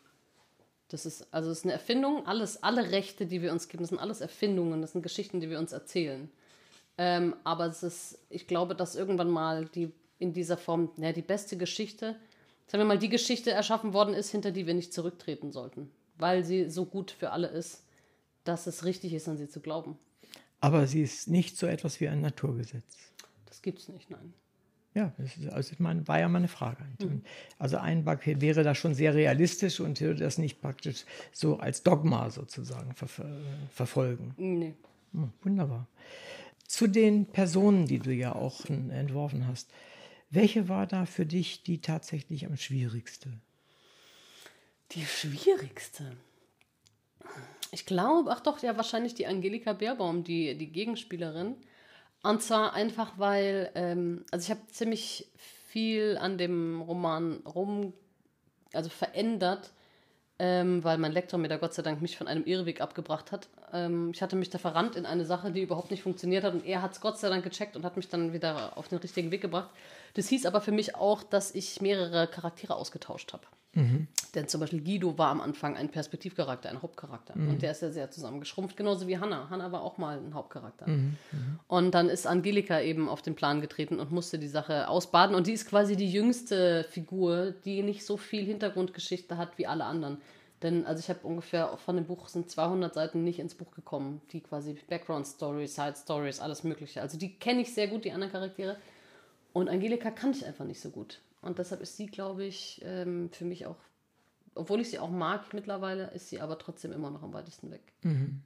S2: Das ist, also es ist eine Erfindung, alles, alle Rechte, die wir uns geben, das sind alles Erfindungen, das sind Geschichten, die wir uns erzählen. Ähm, aber es ist, ich glaube, dass irgendwann mal die in dieser Form, ja, die beste Geschichte, sagen wir mal, die Geschichte erschaffen worden ist, hinter die wir nicht zurücktreten sollten, weil sie so gut für alle ist, dass es richtig ist, an sie zu glauben.
S1: Aber sie ist nicht so etwas wie ein Naturgesetz.
S2: Das gibt es nicht, nein.
S1: Ja, das ist, also meine, war ja meine Frage. Mhm. Also ein wäre da schon sehr realistisch und würde das nicht praktisch so als Dogma sozusagen ver verfolgen.
S2: Nee.
S1: Oh, wunderbar. Zu den Personen, die du ja auch entworfen hast. Welche war da für dich die tatsächlich am schwierigste?
S2: Die schwierigste? Ich glaube, ach doch, ja, wahrscheinlich die Angelika Beerbaum, die, die Gegenspielerin. Und zwar einfach, weil, ähm, also ich habe ziemlich viel an dem Roman rum, also verändert, ähm, weil mein Lektor mir da Gott sei Dank mich von einem Irrweg abgebracht hat. Ähm, ich hatte mich da verrannt in eine Sache, die überhaupt nicht funktioniert hat und er hat es Gott sei Dank gecheckt und hat mich dann wieder auf den richtigen Weg gebracht. Das hieß aber für mich auch, dass ich mehrere Charaktere ausgetauscht habe. Mhm. Denn zum Beispiel Guido war am Anfang ein Perspektivcharakter, ein Hauptcharakter. Mhm. Und der ist ja sehr zusammengeschrumpft, genauso wie Hannah. Hannah war auch mal ein Hauptcharakter. Mhm. mhm. Und dann ist Angelika eben auf den Plan getreten und musste die Sache ausbaden. Und die ist quasi die jüngste Figur, die nicht so viel Hintergrundgeschichte hat wie alle anderen. Denn also ich habe ungefähr von dem Buch sind 200 Seiten nicht ins Buch gekommen, die quasi Background Stories, Side Stories, alles Mögliche. Also die kenne ich sehr gut, die anderen Charaktere. Und Angelika kannte ich einfach nicht so gut. Und deshalb ist sie, glaube ich, ähm, für mich auch, obwohl ich sie auch mag mittlerweile, ist sie aber trotzdem immer noch am weitesten weg. Mhm.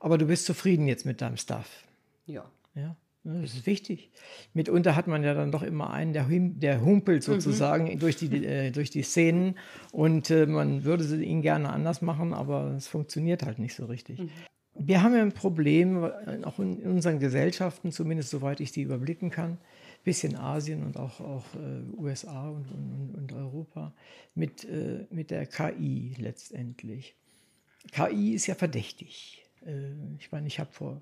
S1: Aber du bist zufrieden jetzt mit deinem Stuff?
S2: Ja.
S1: Ja. Das ist wichtig. Mitunter hat man ja dann doch immer einen, der, der humpelt mhm. sozusagen mhm. durch, die, äh, durch die Szenen und äh, man würde ihn gerne anders machen, aber es funktioniert halt nicht so richtig. Mhm. Wir haben ja ein Problem, auch in unseren Gesellschaften, zumindest soweit ich die überblicken kann, bisschen Asien und auch, auch äh, USA und, und, und, Europa, mit, äh, mit der KI letztendlich. KI ist ja verdächtig. Äh, ich meine, ich habe vor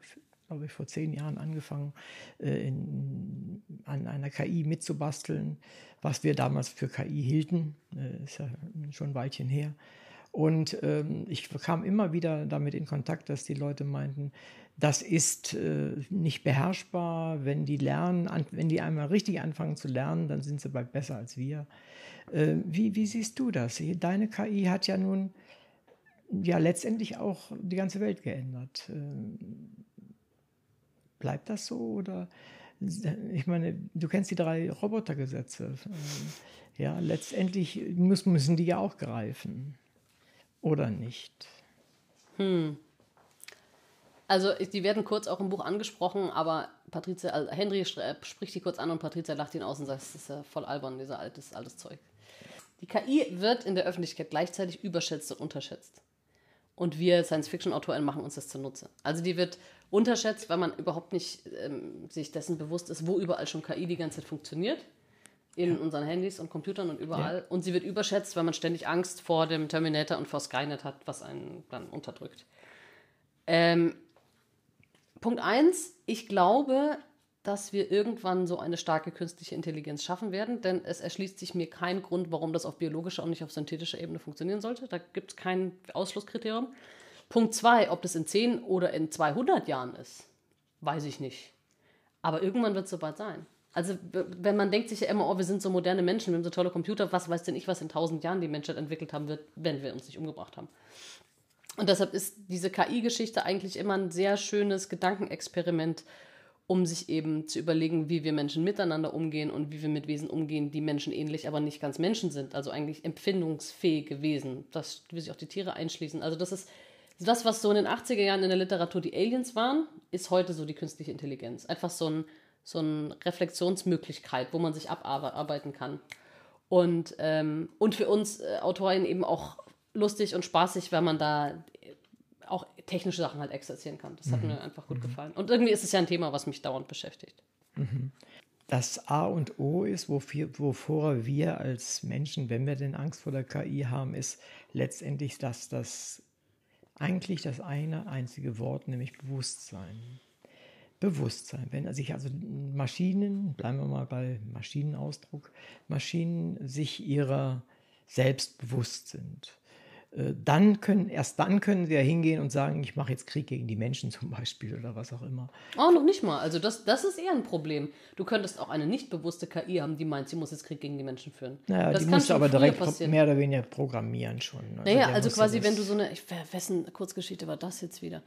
S1: glaube ich, vor zehn Jahren angefangen, äh, in, an einer KI mitzubasteln, was wir damals für KI hielten. Äh, ist ja schon ein Weilchen her. Und ähm, ich kam immer wieder damit in Kontakt, dass die Leute meinten, das ist äh, nicht beherrschbar. Wenn die lernen, an, wenn die einmal richtig anfangen zu lernen, dann sind sie bald besser als wir. Äh, wie, wie siehst du das? Deine KI hat ja nun ja letztendlich auch die ganze Welt geändert. Äh, bleibt das so oder ich meine, du kennst die drei Robotergesetze. Ja, letztendlich müssen die ja auch greifen oder nicht?
S2: Hm. Also die werden kurz auch im Buch angesprochen, aber Patricia, also Henry spricht die kurz an und Patricia lacht ihn aus und sagt, das ist ja voll albern, dieser altes, altes Zeug. Die KI wird in der Öffentlichkeit gleichzeitig überschätzt und unterschätzt. Und wir Science-Fiction-Autoren machen uns das zunutze. Also die wird unterschätzt, weil man überhaupt nicht ähm, sich dessen bewusst ist, wo überall schon KI die ganze Zeit funktioniert in ja. unseren Handys und Computern und überall. Ja. Und sie wird überschätzt, weil man ständig Angst vor dem Terminator und vor Skynet hat, was einen dann unterdrückt. Ähm, Punkt 1, ich glaube, dass wir irgendwann so eine starke künstliche Intelligenz schaffen werden, denn es erschließt sich mir kein Grund, warum das auf biologischer und nicht auf synthetischer Ebene funktionieren sollte. Da gibt es kein Ausschlusskriterium. Punkt 2, ob das in 10 oder in 200 Jahren ist, weiß ich nicht. Aber irgendwann wird es soweit sein. Also, wenn man denkt sich ja immer, oh, wir sind so moderne Menschen, wir haben so tolle Computer, was weiß denn ich, was in tausend Jahren die Menschheit entwickelt haben wird, wenn wir uns nicht umgebracht haben. Und deshalb ist diese KI-Geschichte eigentlich immer ein sehr schönes Gedankenexperiment, um sich eben zu überlegen, wie wir Menschen miteinander umgehen und wie wir mit Wesen umgehen, die menschenähnlich, aber nicht ganz Menschen sind, also eigentlich empfindungsfähige Wesen. Das will sich auch die Tiere einschließen. Also das ist das, was so in den 80er Jahren in der Literatur die Aliens waren, ist heute so die künstliche Intelligenz. Einfach so, ein, so eine Reflexionsmöglichkeit, wo man sich abarbeiten kann. Und, ähm, und für uns äh, Autoren eben auch lustig und spaßig, weil man da auch technische Sachen halt exerzieren kann. Das hat mhm. mir einfach gut mhm. gefallen. Und irgendwie ist es ja ein Thema, was mich dauernd beschäftigt.
S1: Mhm. Das A und O ist, wofür, wovor wir als Menschen, wenn wir denn Angst vor der KI haben, ist letztendlich, dass das eigentlich das eine einzige Wort, nämlich Bewusstsein. Bewusstsein. Wenn sich also Maschinen, bleiben wir mal bei Maschinenausdruck, Maschinen sich ihrer selbst bewusst sind dann können, erst dann können sie ja hingehen und sagen, ich mache jetzt Krieg gegen die Menschen zum Beispiel oder was auch immer.
S2: Oh, noch nicht mal. Also das, das ist eher ein Problem. Du könntest auch eine nicht bewusste KI haben, die meint, sie muss jetzt Krieg gegen die Menschen führen.
S1: Naja, das die musst du aber direkt passieren. mehr oder weniger programmieren schon.
S2: Also naja, also quasi, wenn du so eine, ich, wessen Kurzgeschichte war das jetzt wieder?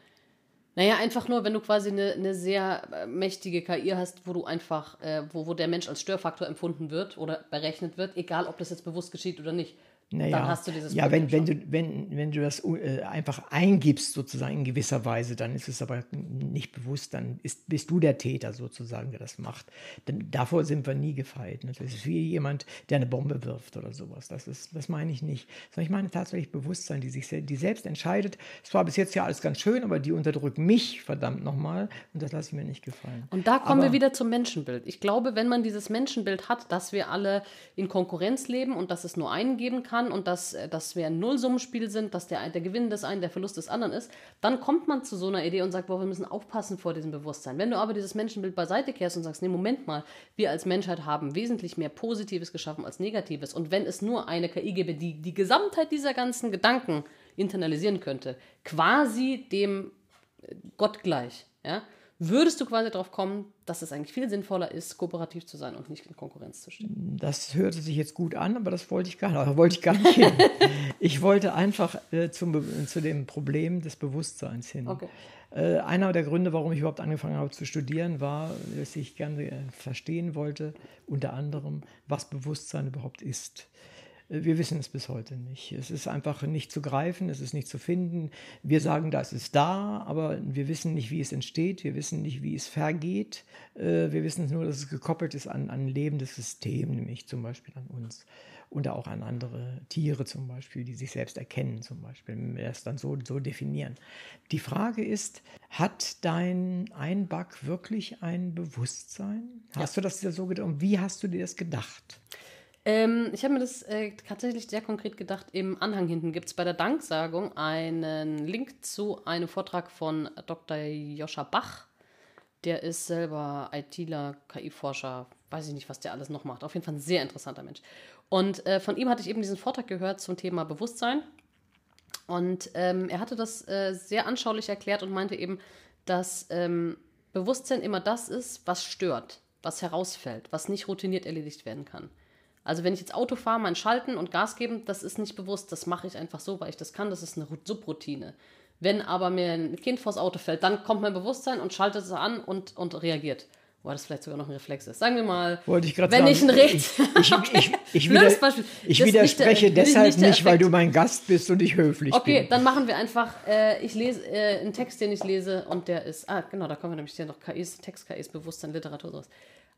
S2: Naja, einfach nur, wenn du quasi eine, eine sehr äh, mächtige KI hast, wo du einfach, äh, wo, wo der Mensch als Störfaktor empfunden wird oder berechnet wird, egal ob das jetzt bewusst geschieht oder nicht.
S1: Naja, dann hast du dieses ja, wenn, wenn, du, wenn, wenn du das äh, einfach eingibst, sozusagen in gewisser Weise, dann ist es aber nicht bewusst, dann ist, bist du der Täter sozusagen, der das macht. Denn davor sind wir nie gefeit. Ne? Das ist wie jemand, der eine Bombe wirft oder sowas. Das, ist, das meine ich nicht. Sondern ich meine tatsächlich Bewusstsein, die sich die selbst entscheidet. Es war bis jetzt ja alles ganz schön, aber die unterdrücken mich, verdammt nochmal, und das lasse ich mir nicht gefallen.
S2: Und da kommen aber, wir wieder zum Menschenbild. Ich glaube, wenn man dieses Menschenbild hat, dass wir alle in Konkurrenz leben und dass es nur einen geben kann, kann und dass, äh, dass wir ein Nullsummenspiel sind, dass der, der Gewinn des einen der Verlust des anderen ist, dann kommt man zu so einer Idee und sagt, boah, wir müssen aufpassen vor diesem Bewusstsein. Wenn du aber dieses Menschenbild beiseite kehrst und sagst, nee, Moment mal, wir als Menschheit haben wesentlich mehr Positives geschaffen als Negatives und wenn es nur eine KI gäbe, die die Gesamtheit dieser ganzen Gedanken internalisieren könnte, quasi dem äh, Gott gleich, ja, würdest du quasi darauf kommen, dass es eigentlich viel sinnvoller ist, kooperativ zu sein und nicht in Konkurrenz zu stehen.
S1: Das hörte sich jetzt gut an, aber das wollte ich gar nicht. <laughs> Wollte ich, gar nicht hin. <laughs> ich wollte einfach äh, zum, zu dem Problem des Bewusstseins hin. Okay. Äh, einer der Gründe, warum ich überhaupt angefangen habe zu studieren, war, dass ich gerne äh, verstehen wollte, unter anderem, was Bewusstsein überhaupt ist. Wir wissen es bis heute nicht. Es ist einfach nicht zu greifen, es ist nicht zu finden. Wir sagen, das ist da, aber wir wissen nicht, wie es entsteht. Wir wissen nicht, wie es vergeht. Äh, wir wissen nur, dass es gekoppelt ist an, ein lebendes System, nämlich zum Beispiel an uns und auch an andere Tiere zum Beispiel, die sich selbst erkennen zum Beispiel, wenn wir das dann so, so definieren. Die Frage ist, hat dein Einback wirklich ein Bewusstsein? Hast ja. du das dir so gedacht? Und wie hast du dir das gedacht?
S2: Ähm, ich habe mir das äh, tatsächlich sehr konkret gedacht. Im Anhang hinten gibt es bei der Danksagung einen Link zu einem Vortrag von Dr. Joscha Bach. Der ist selber ITler, KI-Forscher, weiß ich nicht, was der alles noch macht. Auf jeden Fall ein sehr interessanter Mensch. Und äh, von ihm hatte ich eben diesen Vortrag gehört zum Thema Bewusstsein. Und ähm, er hatte das äh, sehr anschaulich erklärt und meinte eben, dass ähm, Bewusstsein immer das ist, was stört, was herausfällt, was nicht routiniert erledigt werden kann. Also wenn ich jetzt Auto fahre, mein Schalten und Gas geben, das ist nicht bewusst, das mache ich einfach so, weil ich das kann, das ist eine Subroutine. Wenn aber mir ein Kind vors Auto fällt, dann kommt mein Bewusstsein und schaltet es an und, und reagiert. Wo das vielleicht sogar noch ein Reflex ist. Sagen wir mal,
S1: Wollte ich
S2: wenn
S1: sagen,
S2: ich ein Recht.
S1: Ich, ich, ich, <laughs> ich, wieder, ich widerspreche der, deshalb nicht, nicht weil du mein Gast bist und ich höflich
S2: okay,
S1: bin.
S2: Okay, dann machen wir einfach, äh, ich lese äh, einen Text, den ich lese und der ist, ah, genau, da kommen wir nämlich hier noch KIs, Text-KIs, Bewusstsein, Literatur, sowas.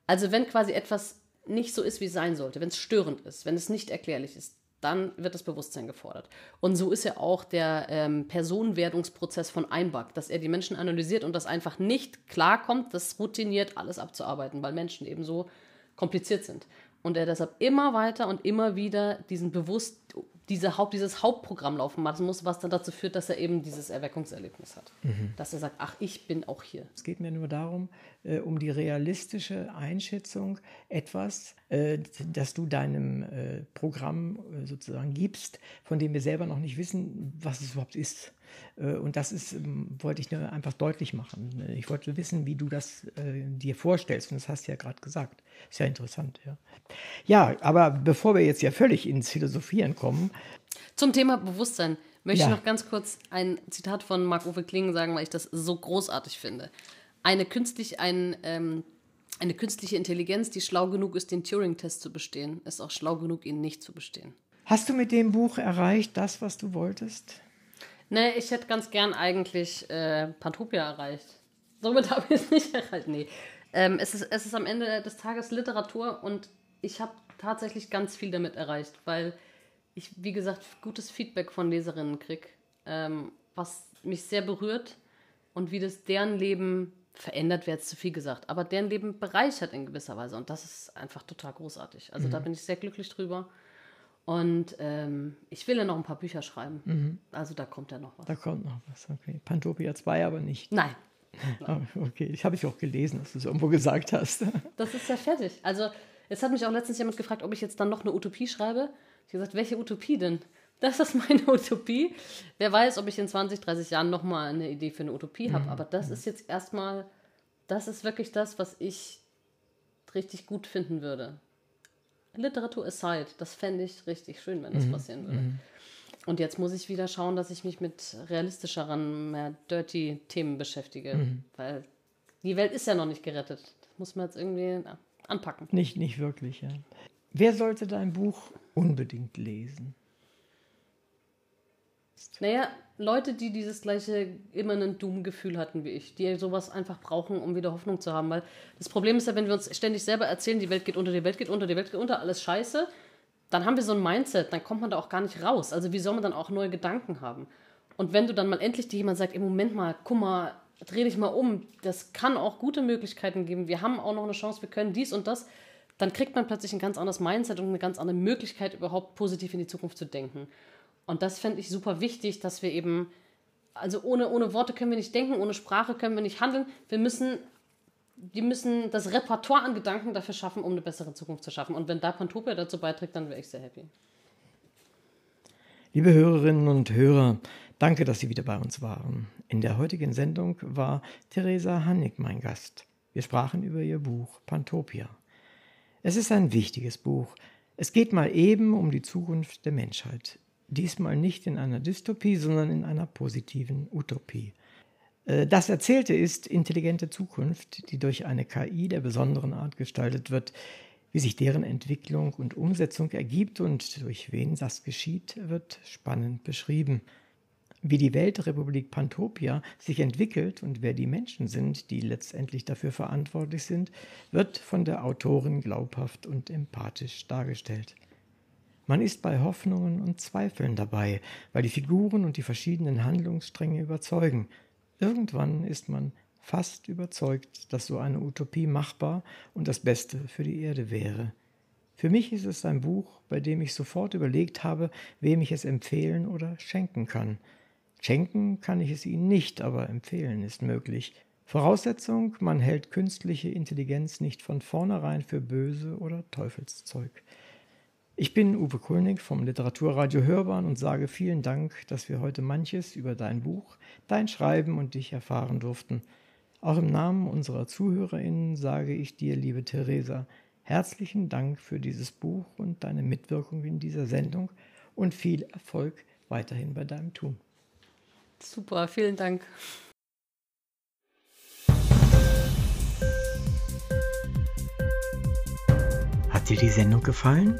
S2: Also wenn quasi etwas nicht so ist, wie es sein sollte, wenn es störend ist, wenn es nicht erklärlich ist, dann wird das Bewusstsein gefordert. Und so ist ja auch der ähm, Personenwerdungsprozess von Einback, dass er die Menschen analysiert und das einfach nicht klarkommt, das routiniert alles abzuarbeiten, weil Menschen eben so kompliziert sind. Und er deshalb immer weiter und immer wieder diesen bewusst diese Haupt, dieses Hauptprogramm laufen lassen muss, was dann dazu führt, dass er eben dieses Erweckungserlebnis hat. Mhm. Dass er sagt, ach, ich bin auch hier.
S1: Es geht mir nur darum, äh, um die realistische Einschätzung etwas, äh, das du deinem äh, Programm äh, sozusagen gibst, von dem wir selber noch nicht wissen, was es überhaupt ist. Äh, und das ist, ähm, wollte ich einfach deutlich machen. Ich wollte wissen, wie du das äh, dir vorstellst. Und das hast du ja gerade gesagt. Ist ja interessant, ja. Ja, aber bevor wir jetzt ja völlig ins Philosophieren kommen.
S2: Zum Thema Bewusstsein möchte ja. ich noch ganz kurz ein Zitat von Marc-Uwe Klingen sagen, weil ich das so großartig finde. Eine, künstlich, ein, ähm, eine künstliche Intelligenz, die schlau genug ist, den Turing-Test zu bestehen, ist auch schlau genug, ihn nicht zu bestehen.
S1: Hast du mit dem Buch erreicht, das, was du wolltest?
S2: Nee, ich hätte ganz gern eigentlich äh, Pantopia erreicht. Somit <laughs> habe ich es nicht erreicht. Nee. Ähm, es, ist, es ist am Ende des Tages Literatur und ich habe tatsächlich ganz viel damit erreicht, weil ich, wie gesagt, gutes Feedback von Leserinnen kriege, ähm, was mich sehr berührt und wie das deren Leben verändert, wäre jetzt zu viel gesagt, aber deren Leben bereichert in gewisser Weise und das ist einfach total großartig. Also mhm. da bin ich sehr glücklich drüber. Und ähm, ich will ja noch ein paar Bücher schreiben. Mhm. Also da kommt ja noch was.
S1: Da kommt noch was, okay. Pantopia 2 aber nicht.
S2: Nein.
S1: Nein. <laughs> okay, ich habe ich auch gelesen, dass du es irgendwo gesagt hast. <laughs>
S2: das ist ja fertig. Also es hat mich auch letztens jemand gefragt, ob ich jetzt dann noch eine Utopie schreibe. Ich habe gesagt, welche Utopie denn? Das ist meine <laughs> Utopie. Wer weiß, ob ich in 20, 30 Jahren nochmal eine Idee für eine Utopie habe. Mhm. Aber das ist jetzt erstmal, das ist wirklich das, was ich richtig gut finden würde. Literatur aside, das fände ich richtig schön, wenn das mhm. passieren würde. Mhm. Und jetzt muss ich wieder schauen, dass ich mich mit realistischeren, mehr dirty Themen beschäftige. Mhm. Weil die Welt ist ja noch nicht gerettet. Das muss man jetzt irgendwie na, anpacken.
S1: Nicht, nicht wirklich, ja. Wer sollte dein Buch unbedingt lesen?
S2: Naja, Leute, die dieses gleiche immanent Doom-Gefühl hatten wie ich, die sowas einfach brauchen, um wieder Hoffnung zu haben. Weil das Problem ist ja, wenn wir uns ständig selber erzählen, die Welt geht unter, die Welt geht unter, die Welt geht unter, alles scheiße, dann haben wir so ein Mindset, dann kommt man da auch gar nicht raus. Also wie soll man dann auch neue Gedanken haben? Und wenn du dann mal endlich dir jemand sagt, im Moment mal, guck mal, dreh dich mal um, das kann auch gute Möglichkeiten geben, wir haben auch noch eine Chance, wir können dies und das, dann kriegt man plötzlich ein ganz anderes Mindset und eine ganz andere Möglichkeit, überhaupt positiv in die Zukunft zu denken. Und das fände ich super wichtig, dass wir eben, also ohne, ohne Worte können wir nicht denken, ohne Sprache können wir nicht handeln. Wir müssen, wir müssen das Repertoire an Gedanken dafür schaffen, um eine bessere Zukunft zu schaffen. Und wenn da Pantopia dazu beiträgt, dann wäre ich sehr happy.
S1: Liebe Hörerinnen und Hörer, danke, dass Sie wieder bei uns waren. In der heutigen Sendung war Theresa Hannig mein Gast. Wir sprachen über ihr Buch Pantopia. Es ist ein wichtiges Buch. Es geht mal eben um die Zukunft der Menschheit diesmal nicht in einer Dystopie, sondern in einer positiven Utopie. Äh, das Erzählte ist intelligente Zukunft, die durch eine KI der besonderen Art gestaltet wird. Wie sich deren Entwicklung und Umsetzung ergibt und durch wen das geschieht, wird spannend beschrieben. Wie die Weltrepublik Pantopia sich entwickelt und wer die Menschen sind, die letztendlich dafür verantwortlich sind, wird von der Autorin glaubhaft und empathisch dargestellt. Man ist bei Hoffnungen und Zweifeln dabei, weil die Figuren und die verschiedenen Handlungsstränge überzeugen. Irgendwann ist man fast überzeugt, dass so eine Utopie machbar und das Beste für die Erde wäre. Für mich ist es ein Buch, bei dem ich sofort überlegt habe, wem ich es empfehlen oder schenken kann. Schenken kann ich es Ihnen nicht, aber empfehlen ist möglich. Voraussetzung, man hält künstliche Intelligenz nicht von vornherein für böse oder Teufelszeug. Ich bin Uwe Kulnig vom Literaturradio Hörbahn und sage vielen Dank, dass wir heute manches über dein Buch, dein Schreiben und dich erfahren durften. Auch im Namen unserer ZuhörerInnen sage ich dir, liebe Theresa, herzlichen Dank für dieses Buch und deine Mitwirkung in dieser Sendung und viel Erfolg weiterhin bei deinem Tun.
S2: Super, vielen Dank.
S1: Hat dir die Sendung gefallen?